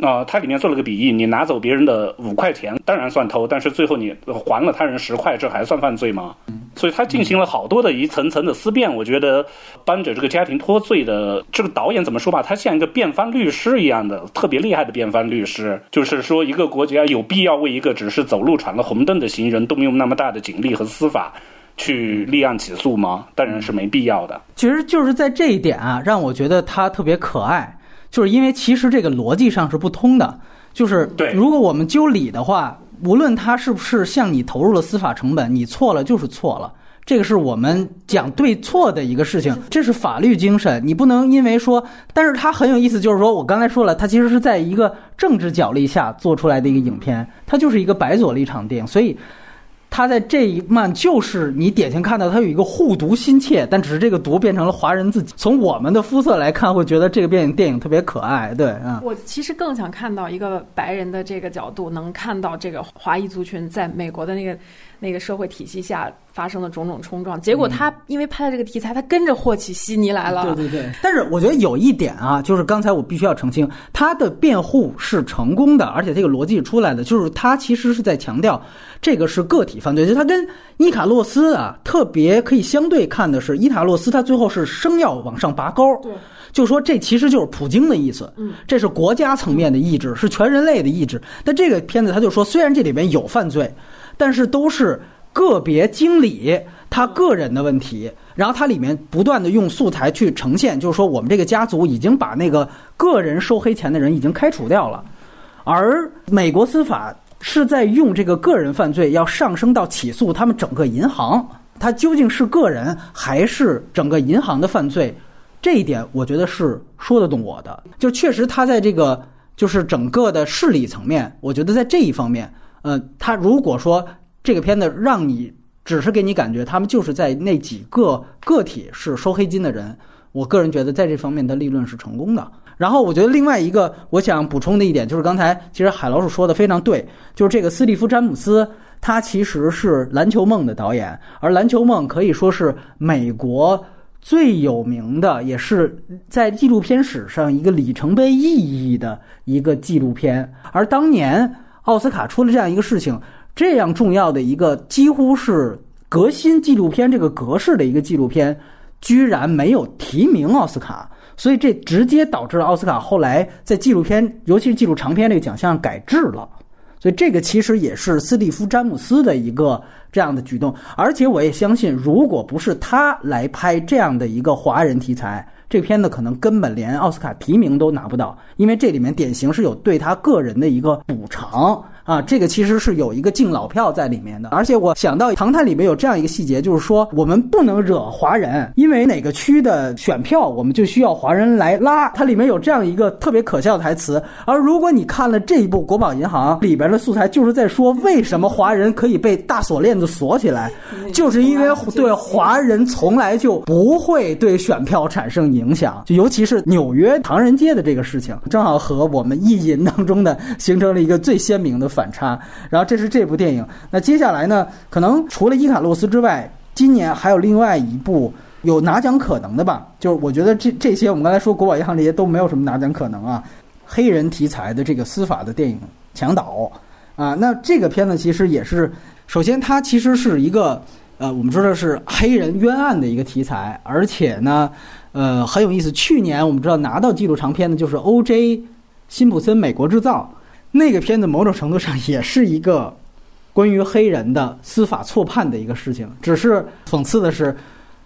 啊，它里面做了个比喻，你拿走别人的五块钱，当然算偷，但是最后你还了他人十块，这还算犯罪吗？所以他进行了好多的一层层的思辨。我觉得帮着这个家庭脱罪的这个导演怎么说吧，他像一个辩方律师一样的特别厉害的辩方律师。就是说，一个国家有必要为一个只是走路闯了红灯的行人动用那么大的警力和司法？去立案起诉吗？当然是没必要的。其实就是在这一点啊，让我觉得他特别可爱，就是因为其实这个逻辑上是不通的。就是对，如果我们究理的话，无论他是不是向你投入了司法成本，你错了就是错了。这个是我们讲对错的一个事情，这是法律精神。你不能因为说，但是他很有意思，就是说我刚才说了，他其实是在一个政治角力下做出来的一个影片，它就是一个白左立场电影，所以。他在这一漫就是你典型看到他有一个护犊心切，但只是这个犊变成了华人自己。从我们的肤色来看，会觉得这个电影电影特别可爱，对啊。我其实更想看到一个白人的这个角度，能看到这个华裔族群在美国的那个那个社会体系下。发生的种种冲撞，结果他因为拍了这个题材，他跟着霍起悉尼来了。对对对。但是我觉得有一点啊，就是刚才我必须要澄清，他的辩护是成功的，而且这个逻辑出来的，就是他其实是在强调这个是个体犯罪，就他跟伊卡洛斯啊特别可以相对看的是，伊卡洛斯他最后是生要往上拔高，对，就说这其实就是普京的意思，嗯，这是国家层面的意志，是全人类的意志。但这个片子他就说，虽然这里边有犯罪，但是都是。个别经理他个人的问题，然后他里面不断的用素材去呈现，就是说我们这个家族已经把那个个人收黑钱的人已经开除掉了，而美国司法是在用这个个人犯罪要上升到起诉他们整个银行，他究竟是个人还是整个银行的犯罪？这一点我觉得是说得动我的，就确实他在这个就是整个的势力层面，我觉得在这一方面，呃，他如果说。这个片子让你只是给你感觉，他们就是在那几个个体是收黑金的人。我个人觉得在这方面的立论是成功的。然后我觉得另外一个我想补充的一点就是，刚才其实海老鼠说的非常对，就是这个斯蒂夫·詹姆斯，他其实是《篮球梦》的导演，而《篮球梦》可以说是美国最有名的，也是在纪录片史上一个里程碑意义的一个纪录片。而当年奥斯卡出了这样一个事情。这样重要的一个几乎是革新纪录片这个格式的一个纪录片，居然没有提名奥斯卡，所以这直接导致了奥斯卡后来在纪录片，尤其是纪录长片这个奖项改制了。所以这个其实也是斯蒂夫·詹姆斯的一个这样的举动，而且我也相信，如果不是他来拍这样的一个华人题材，这片子可能根本连奥斯卡提名都拿不到，因为这里面典型是有对他个人的一个补偿。啊，这个其实是有一个敬老票在里面的，而且我想到《唐探》里面有这样一个细节，就是说我们不能惹华人，因为哪个区的选票，我们就需要华人来拉。它里面有这样一个特别可笑的台词。而如果你看了这一部《国宝银行》里边的素材，就是在说为什么华人可以被大锁链子锁起来，就是因为对华人从来就不会对选票产生影响，就尤其是纽约唐人街的这个事情，正好和我们意淫当中的形成了一个最鲜明的反。反差，然后这是这部电影。那接下来呢？可能除了伊卡洛斯之外，今年还有另外一部有拿奖可能的吧？就是我觉得这这些我们刚才说国宝银行这些都没有什么拿奖可能啊。黑人题材的这个司法的电影《强岛》啊，那这个片子其实也是，首先它其实是一个呃，我们说的是黑人冤案的一个题材，而且呢，呃，很有意思。去年我们知道拿到纪录长片的就是 O.J. 辛普森《美国制造》。那个片子某种程度上也是一个关于黑人的司法错判的一个事情。只是讽刺的是，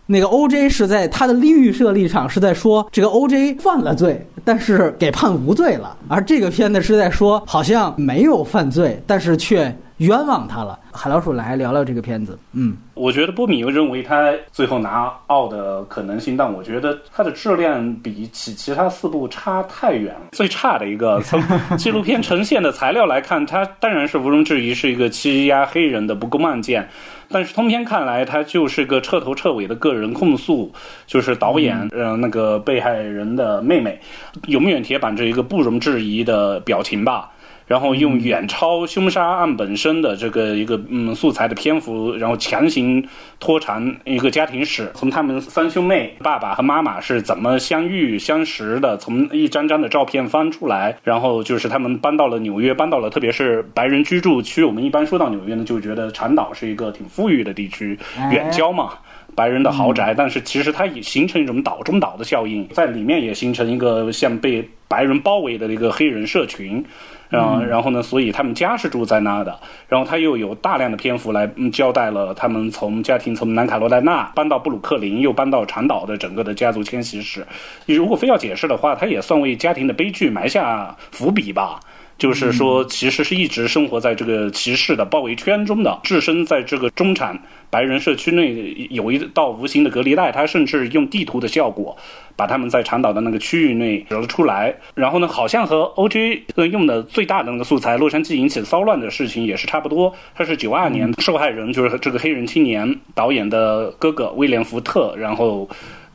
那个 O.J. 是在他的预设立场是在说这个 O.J. 犯了罪，但是给判无罪了，而这个片子是在说好像没有犯罪，但是却冤枉他了。海老鼠来聊聊这个片子，嗯。我觉得波米又认为他最后拿奥的可能性，但我觉得它的质量比起其他四部差太远了。最差的一个，从 纪录片呈现的材料来看，它当然是毋庸置疑是一个欺压黑人的不公案件，但是通篇看来，它就是个彻头彻尾的个人控诉，就是导演呃那个被害人的妹妹，永远铁板着一个不容置疑的表情吧。然后用远超凶杀案本身的这个一个嗯素材的篇幅，然后强行拖长一个家庭史，从他们三兄妹爸爸和妈妈是怎么相遇相识的，从一张张的照片翻出来，然后就是他们搬到了纽约，搬到了特别是白人居住区。我们一般说到纽约呢，就觉得长岛是一个挺富裕的地区，远郊嘛，白人的豪宅。但是其实它也形成一种岛中岛的效应，在里面也形成一个像被白人包围的一个黑人社群。嗯，然后呢？所以他们家是住在那的。然后他又有大量的篇幅来交代了他们从家庭从南卡罗来纳搬到布鲁克林，又搬到长岛的整个的家族迁徙史。你如果非要解释的话，他也算为家庭的悲剧埋下伏笔吧。就是说，其实是一直生活在这个歧视的包围圈中的，置身在这个中产白人社区内有一道无形的隔离带。他甚至用地图的效果，把他们在长岛的那个区域内指了出来。然后呢，好像和 O.J. 用的最大的那个素材——洛杉矶引起骚乱的事情也是差不多。他是九二年受害人，就是这个黑人青年导演的哥哥威廉·福特，然后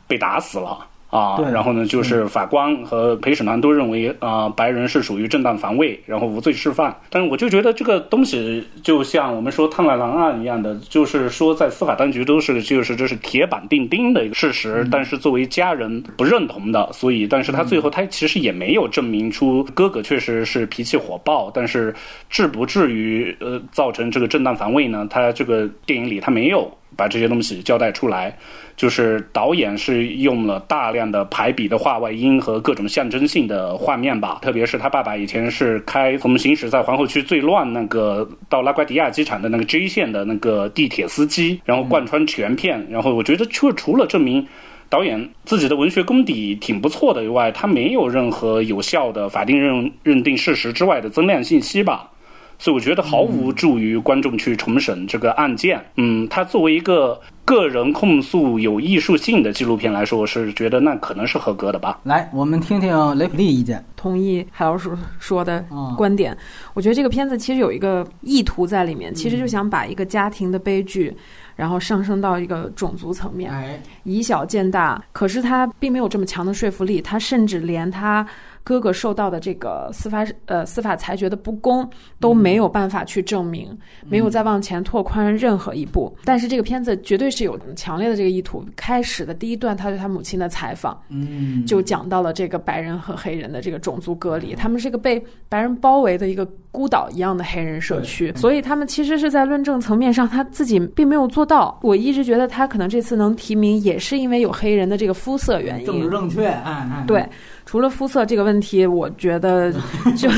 被打死了。啊，然后呢，就是法官和陪审团都认为啊，白人是属于正当防卫，然后无罪释放。但是我就觉得这个东西就像我们说汤马狼案一样的，就是说在司法当局都是就是这是铁板钉钉的一个事实，但是作为家人不认同的，所以但是他最后他其实也没有证明出哥哥确实是脾气火爆，但是至不至于呃造成这个正当防卫呢？他这个电影里他没有把这些东西交代出来。就是导演是用了大量的排比的画外音和各种象征性的画面吧，特别是他爸爸以前是开从行驶在皇后区最乱那个到拉瓜迪亚机场的那个 J 线的那个地铁司机，然后贯穿全片，然后我觉得就除了证明导演自己的文学功底挺不错的以外，他没有任何有效的法定认认定事实之外的增量信息吧。所以我觉得毫无助于观众去重审这个案件。嗯，它作为一个个人控诉有艺术性的纪录片来说，我是觉得那可能是合格的吧。来，我们听听雷普利意见。同意海老师说的观点。我觉得这个片子其实有一个意图在里面，其实就想把一个家庭的悲剧，然后上升到一个种族层面，以小见大。可是他并没有这么强的说服力，他甚至连它。哥哥受到的这个司法呃司法裁决的不公都没有办法去证明，没有再往前拓宽任何一步。但是这个片子绝对是有强烈的这个意图。开始的第一段，他对他母亲的采访，嗯，就讲到了这个白人和黑人的这个种族隔离，他们是一个被白人包围的一个孤岛一样的黑人社区，所以他们其实是在论证层面上他自己并没有做到。我一直觉得他可能这次能提名，也是因为有黑人的这个肤色原因，政治正确，哎哎，对。除了肤色这个问题，我觉得 就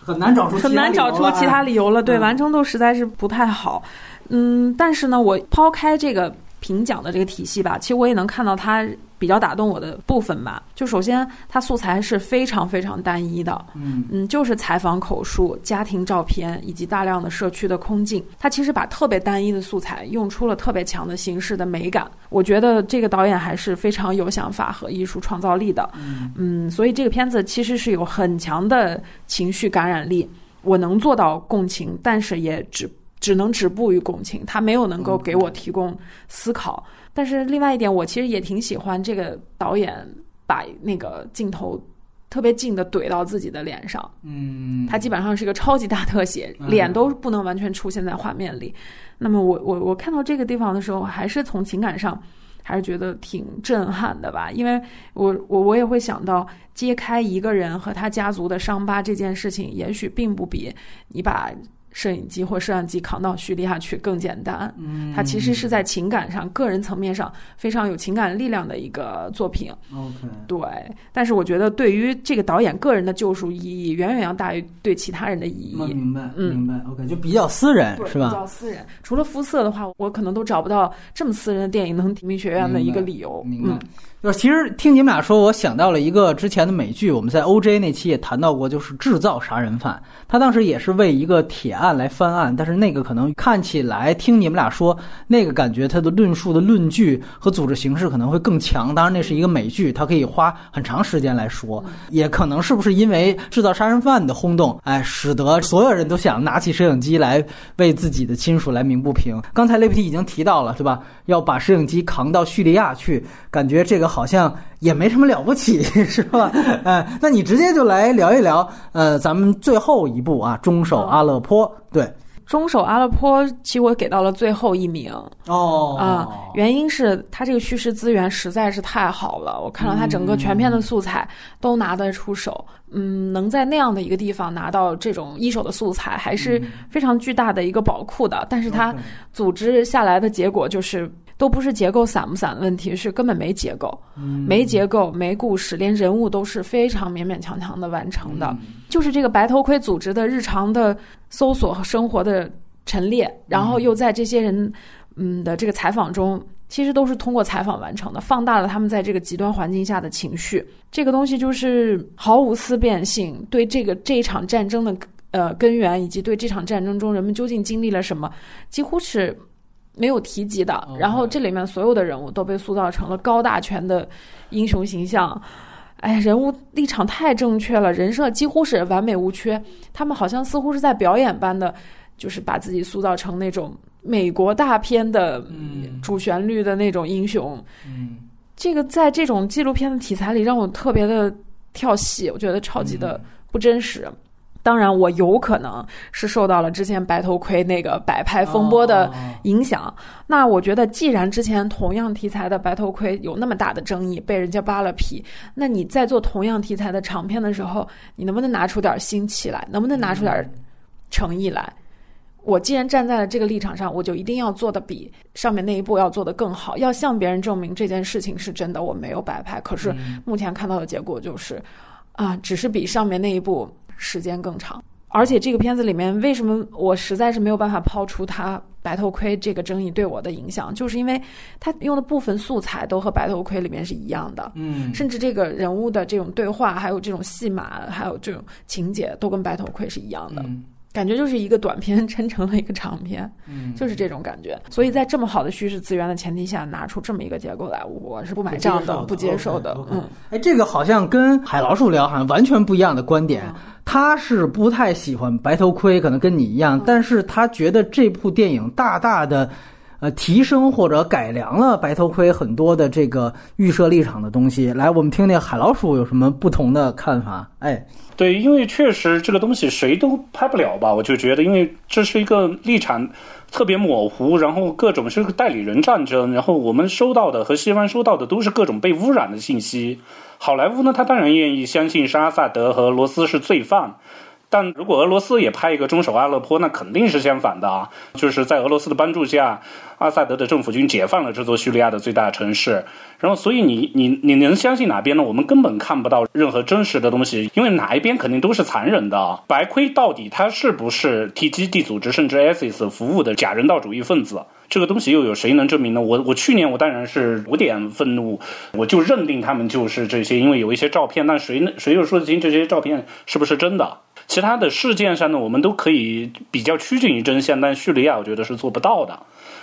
很难找出很难找出其他理由了。对，完成度实在是不太好。嗯，但是呢，我抛开这个评奖的这个体系吧，其实我也能看到它。比较打动我的部分吧，就首先它素材是非常非常单一的，嗯嗯，就是采访口述、家庭照片以及大量的社区的空镜。它其实把特别单一的素材用出了特别强的形式的美感。我觉得这个导演还是非常有想法和艺术创造力的，嗯，所以这个片子其实是有很强的情绪感染力。我能做到共情，但是也只只能止步于共情，他没有能够给我提供思考。但是另外一点，我其实也挺喜欢这个导演把那个镜头特别近的怼到自己的脸上。嗯，他基本上是个超级大特写，脸都不能完全出现在画面里。那么我我我看到这个地方的时候，还是从情感上还是觉得挺震撼的吧。因为我我我也会想到，揭开一个人和他家族的伤疤这件事情，也许并不比你把。摄影机或摄像机扛到叙利亚去更简单。嗯，它其实是在情感上、个人层面上非常有情感力量的一个作品。OK，对。但是我觉得，对于这个导演个人的救赎意义，远远要大于对其他人的意义。明白，明白。OK，就比较私人，是吧？比较私人。除了肤色的话，我可能都找不到这么私人的电影能提名学院的一个理由。明白。就其实听你们俩说，我想到了一个之前的美剧，我们在 OJ 那期也谈到过，就是制造杀人犯。他当时也是为一个铁案来翻案，但是那个可能看起来，听你们俩说，那个感觉他的论述的论据和组织形式可能会更强。当然，那是一个美剧，它可以花很长时间来说。也可能是不是因为制造杀人犯的轰动，哎，使得所有人都想拿起摄影机来为自己的亲属来鸣不平。刚才雷普提已经提到了，对吧？要把摄影机扛到叙利亚去，感觉这个。好像也没什么了不起，是吧？哎，那你直接就来聊一聊，呃，咱们最后一部啊，《中手阿勒颇》。对，《中手阿勒颇》其实我给到了最后一名。哦，啊，原因是他这个叙事资源实在是太好了，我看到他整个全片的素材都拿得出手。嗯，能在那样的一个地方拿到这种一手的素材，还是非常巨大的一个宝库的。但是他组织下来的结果就是。都不是结构散不散的问题，是根本没结构，没结构，没故事，连人物都是非常勉勉强强的完成的。就是这个白头盔组织的日常的搜索和生活的陈列，然后又在这些人嗯的这个采访中，其实都是通过采访完成的，放大了他们在这个极端环境下的情绪。这个东西就是毫无思辨性，对这个这一场战争的呃根源，以及对这场战争中人们究竟经历了什么，几乎是。没有提及的，然后这里面所有的人物都被塑造成了高大全的英雄形象，哎，人物立场太正确了，人设几乎是完美无缺。他们好像似乎是在表演般的，就是把自己塑造成那种美国大片的主旋律的那种英雄。嗯，这个在这种纪录片的题材里让我特别的跳戏，我觉得超级的不真实。当然，我有可能是受到了之前白头盔那个摆拍风波的影响。那我觉得，既然之前同样题材的白头盔有那么大的争议，被人家扒了皮，那你在做同样题材的长片的时候，你能不能拿出点新气来？能不能拿出点诚意来？我既然站在了这个立场上，我就一定要做的比上面那一步要做的更好，要向别人证明这件事情是真的，我没有摆拍。可是目前看到的结果就是，啊，只是比上面那一步。时间更长，而且这个片子里面为什么我实在是没有办法抛出他白头盔这个争议对我的影响，就是因为他用的部分素材都和白头盔里面是一样的，嗯，甚至这个人物的这种对话，还有这种戏码，还有这种情节，都跟白头盔是一样的。感觉就是一个短片 撑成了一个长片，嗯，就是这种感觉。所以在这么好的叙事资源的前提下，拿出这么一个结构来，我是不买账的，不接受的。嗯，哎，这个好像跟海老鼠聊好像完全不一样的观点。他是不太喜欢白头盔，可能跟你一样，但是他觉得这部电影大大的。呃，提升或者改良了白头盔很多的这个预设立场的东西。来，我们听听海老鼠有什么不同的看法？哎，对，因为确实这个东西谁都拍不了吧？我就觉得，因为这是一个立场特别模糊，然后各种是个代理人战争，然后我们收到的和西方收到的都是各种被污染的信息。好莱坞呢，他当然愿意相信沙萨德和罗斯是罪犯。但如果俄罗斯也拍一个中手阿勒颇，那肯定是相反的啊！就是在俄罗斯的帮助下，阿萨德的政府军解放了这座叙利亚的最大城市。然后，所以你你你能相信哪边呢？我们根本看不到任何真实的东西，因为哪一边肯定都是残忍的。白盔到底他是不是替基地组织甚至 ISIS 服务的假人道主义分子？这个东西又有谁能证明呢？我我去年我当然是有点愤怒，我就认定他们就是这些，因为有一些照片，但谁能谁又说得清这些照片是不是真的？其他的事件上呢，我们都可以比较趋近于真相，但叙利亚我觉得是做不到的。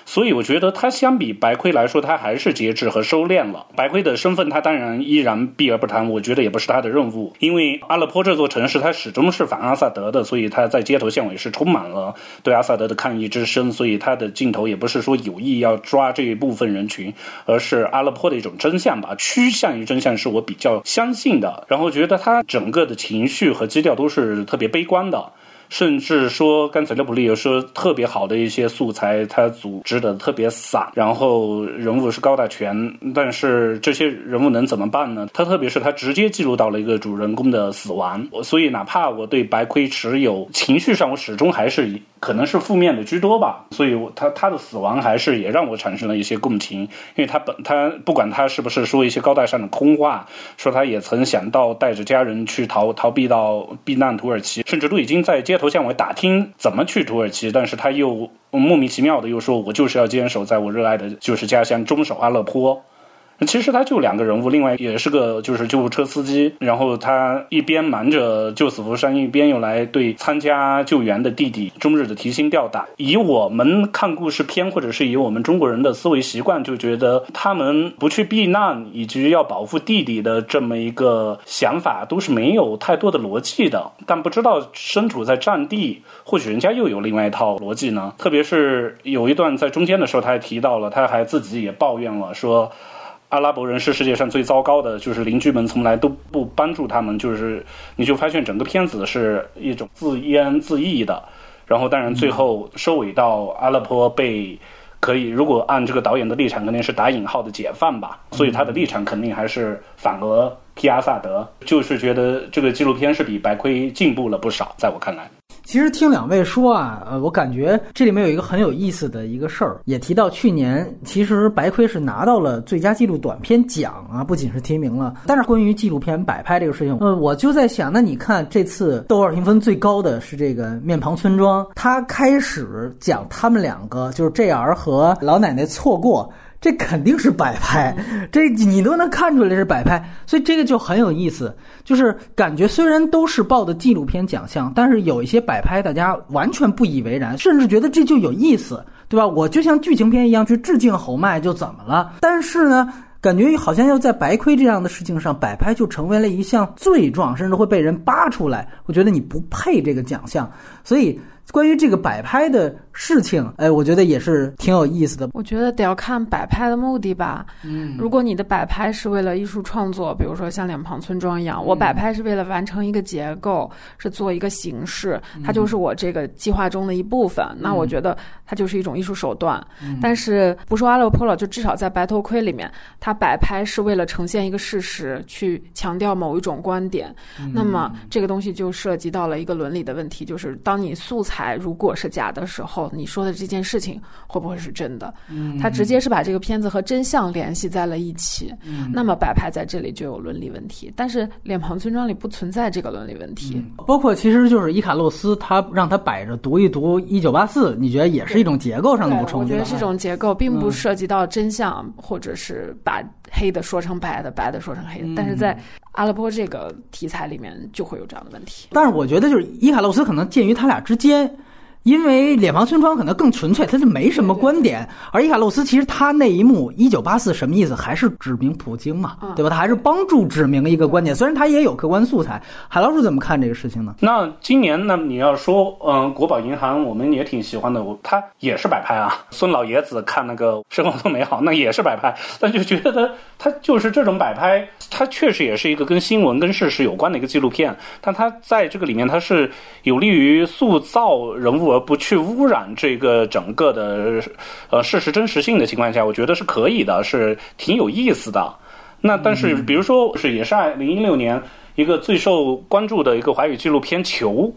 所以我觉得他相比白盔来说，他还是节制和收敛了。白盔的身份他当然依然避而不谈，我觉得也不是他的任务。因为阿勒颇这座城市，它始终是反阿萨德的，所以他在街头巷尾是充满了对阿萨德的抗议之声。所以他的镜头也不是说有意要抓这一部分人群，而是阿勒颇的一种真相吧，趋向于真相是我比较相信的。然后觉得他整个的情绪和基调都是特别悲观的。甚至说，刚才勒普利有说特别好的一些素材，他组织的特别散，然后人物是高大全，但是这些人物能怎么办呢？他特别是他直接记录到了一个主人公的死亡，所以哪怕我对白盔持有情绪上，我始终还是可能是负面的居多吧，所以他他的死亡还是也让我产生了一些共情，因为他本他不管他是不是说一些高大上的空话，说他也曾想到带着家人去逃逃避到避难土耳其，甚至都已经在街头向我打听怎么去土耳其，但是他又莫名其妙的又说我就是要坚守在我热爱的就是家乡中守阿勒颇。其实他就两个人物，另外也是个就是救护车司机，然后他一边瞒着救死扶伤，一边又来对参加救援的弟弟终日的提心吊胆。以我们看故事片，或者是以我们中国人的思维习惯，就觉得他们不去避难，以及要保护弟弟的这么一个想法，都是没有太多的逻辑的。但不知道身处在战地，或许人家又有另外一套逻辑呢？特别是有一段在中间的时候，他还提到了，他还自己也抱怨了说。阿拉伯人是世界上最糟糕的，就是邻居们从来都不帮助他们，就是你就发现整个片子是一种自怨自艾的。然后，当然最后收尾到阿勒颇被可以，如果按这个导演的立场，肯定是打引号的解放吧。所以他的立场肯定还是反俄皮阿萨德，就是觉得这个纪录片是比白盔进步了不少，在我看来。其实听两位说啊，呃，我感觉这里面有一个很有意思的一个事儿，也提到去年其实白盔是拿到了最佳纪录短片奖啊，不仅是提名了。但是关于纪录片摆拍这个事情，呃，我就在想，那你看这次豆瓣评分最高的是这个《面庞村庄》，他开始讲他们两个，就是 JR 和老奶奶错过。这肯定是摆拍，这你都能看出来是摆拍，所以这个就很有意思。就是感觉虽然都是报的纪录片奖项，但是有一些摆拍大家完全不以为然，甚至觉得这就有意思，对吧？我就像剧情片一样去致敬侯麦，就怎么了？但是呢，感觉好像要在白盔这样的事情上摆拍，就成为了一项罪状，甚至会被人扒出来。我觉得你不配这个奖项，所以。关于这个摆拍的事情，哎，我觉得也是挺有意思的。我觉得得要看摆拍的目的吧。嗯，如果你的摆拍是为了艺术创作，比如说像两旁村庄一样，我摆拍是为了完成一个结构，是做一个形式，它就是我这个计划中的一部分。那我觉得它就是一种艺术手段。但是不说阿勒颇了，就至少在白头盔里面，它摆拍是为了呈现一个事实，去强调某一种观点。那么这个东西就涉及到了一个伦理的问题，就是当你素材。台如果是假的时候，你说的这件事情会不会是真的？嗯，他直接是把这个片子和真相联系在了一起。嗯，那么摆拍在这里就有伦理问题，但是脸庞村庄里不存在这个伦理问题。包括其实就是伊卡洛斯，他让他摆着读一读一九八四，你觉得也是一种结构上的补充？我觉得这种结构，并不涉及到真相，或者是把黑的说成白的，白的说成黑的。但是在阿拉伯这个题材里面就会有这样的问题。但是我觉得就是伊卡洛斯可能介于他俩之间。因为脸庞村庄可能更纯粹，他就没什么观点。而伊卡洛斯其实他那一幕一九八四什么意思？还是指明普京嘛，对吧？他还是帮助指明一个观点。虽然他也有客观素材。海老鼠怎么看这个事情呢？那今年呢？你要说，嗯，国宝银行我们也挺喜欢的，他也是摆拍啊。孙老爷子看那个《生活多美好》，那也是摆拍，但就觉得他就是这种摆拍，他确实也是一个跟新闻、跟事实有关的一个纪录片。但他在这个里面，他是有利于塑造人物。而不去污染这个整个的呃事实真实性的情况下，我觉得是可以的，是挺有意思的。那但是，比如说是也是二零一六年一个最受关注的一个华语纪录片《球》，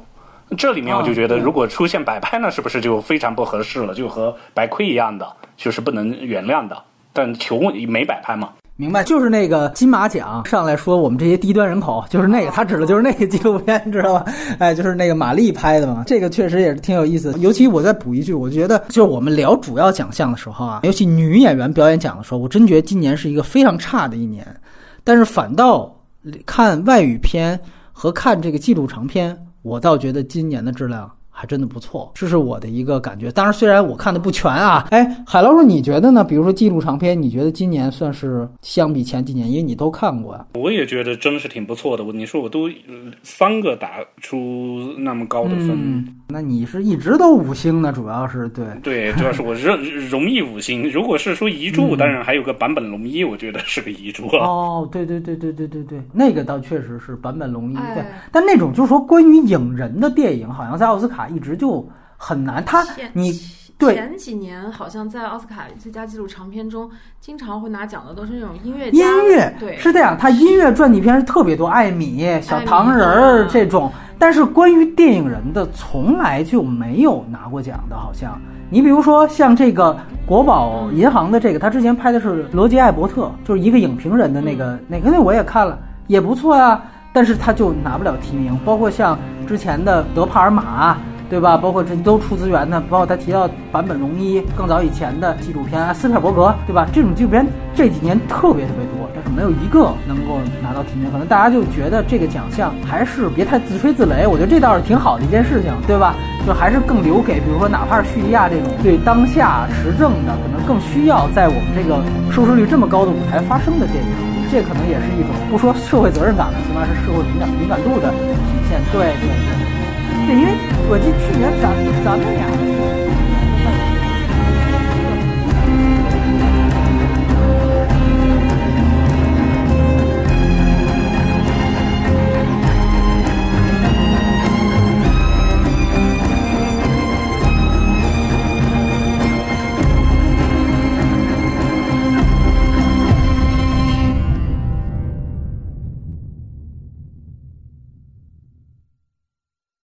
这里面我就觉得，如果出现摆拍，那是不是就非常不合适了？就和白盔一样的，就是不能原谅的。但《球》没摆拍嘛。明白，就是那个金马奖上来说我们这些低端人口，就是那个，他指的就是那个纪录片，知道吧？哎，就是那个马丽拍的嘛。这个确实也是挺有意思。尤其我再补一句，我觉得就是我们聊主要奖项的时候啊，尤其女演员表演奖的时候，我真觉得今年是一个非常差的一年。但是反倒看外语片和看这个纪录长片，我倒觉得今年的质量。还真的不错，这是我的一个感觉。当然，虽然我看的不全啊。哎，海老鼠，你觉得呢？比如说纪录长片，你觉得今年算是相比前几年，因为你都看过呀。我也觉得真是挺不错的。我你说我都三个打出那么高的分，那你是一直都五星呢？主要是对对，主要是我容容易五星。如果是说遗著，当然还有个版本龙一，我觉得是个遗著。哦，对对对对对对对，那个倒确实是版本龙一。对，但那种就是说关于影人的电影，好像在奥斯卡。一直就很难，他你对前几年好像在奥斯卡最佳纪录长片中，经常会拿奖的都是那种音乐音，乐对，是这样，他音乐传记片是特别多，艾米、小糖人儿啊这种，但是关于电影人的从来就没有拿过奖的，好像。你比如说像这个国宝银行的这个，他之前拍的是罗杰·艾伯特，就是一个影评人的那个、那个，那我也看了，也不错啊，但是他就拿不了提名。包括像之前的德帕尔玛。对吧？包括这都出资源的，包括他提到坂本龙一更早以前的纪录片，斯皮尔伯格，对吧？这种纪录片这几年特别特别多，但是没有一个能够拿到提名。可能大家就觉得这个奖项还是别太自吹自擂，我觉得这倒是挺好的一件事情，对吧？就还是更留给，比如说哪怕是叙利亚这种对当下时政的，可能更需要在我们这个收视率这么高的舞台发生的电影。这可能也是一种不说社会责任感的，起码是社会敏感敏感度的体现。对对对。对，因为我记得去年咱咱们俩。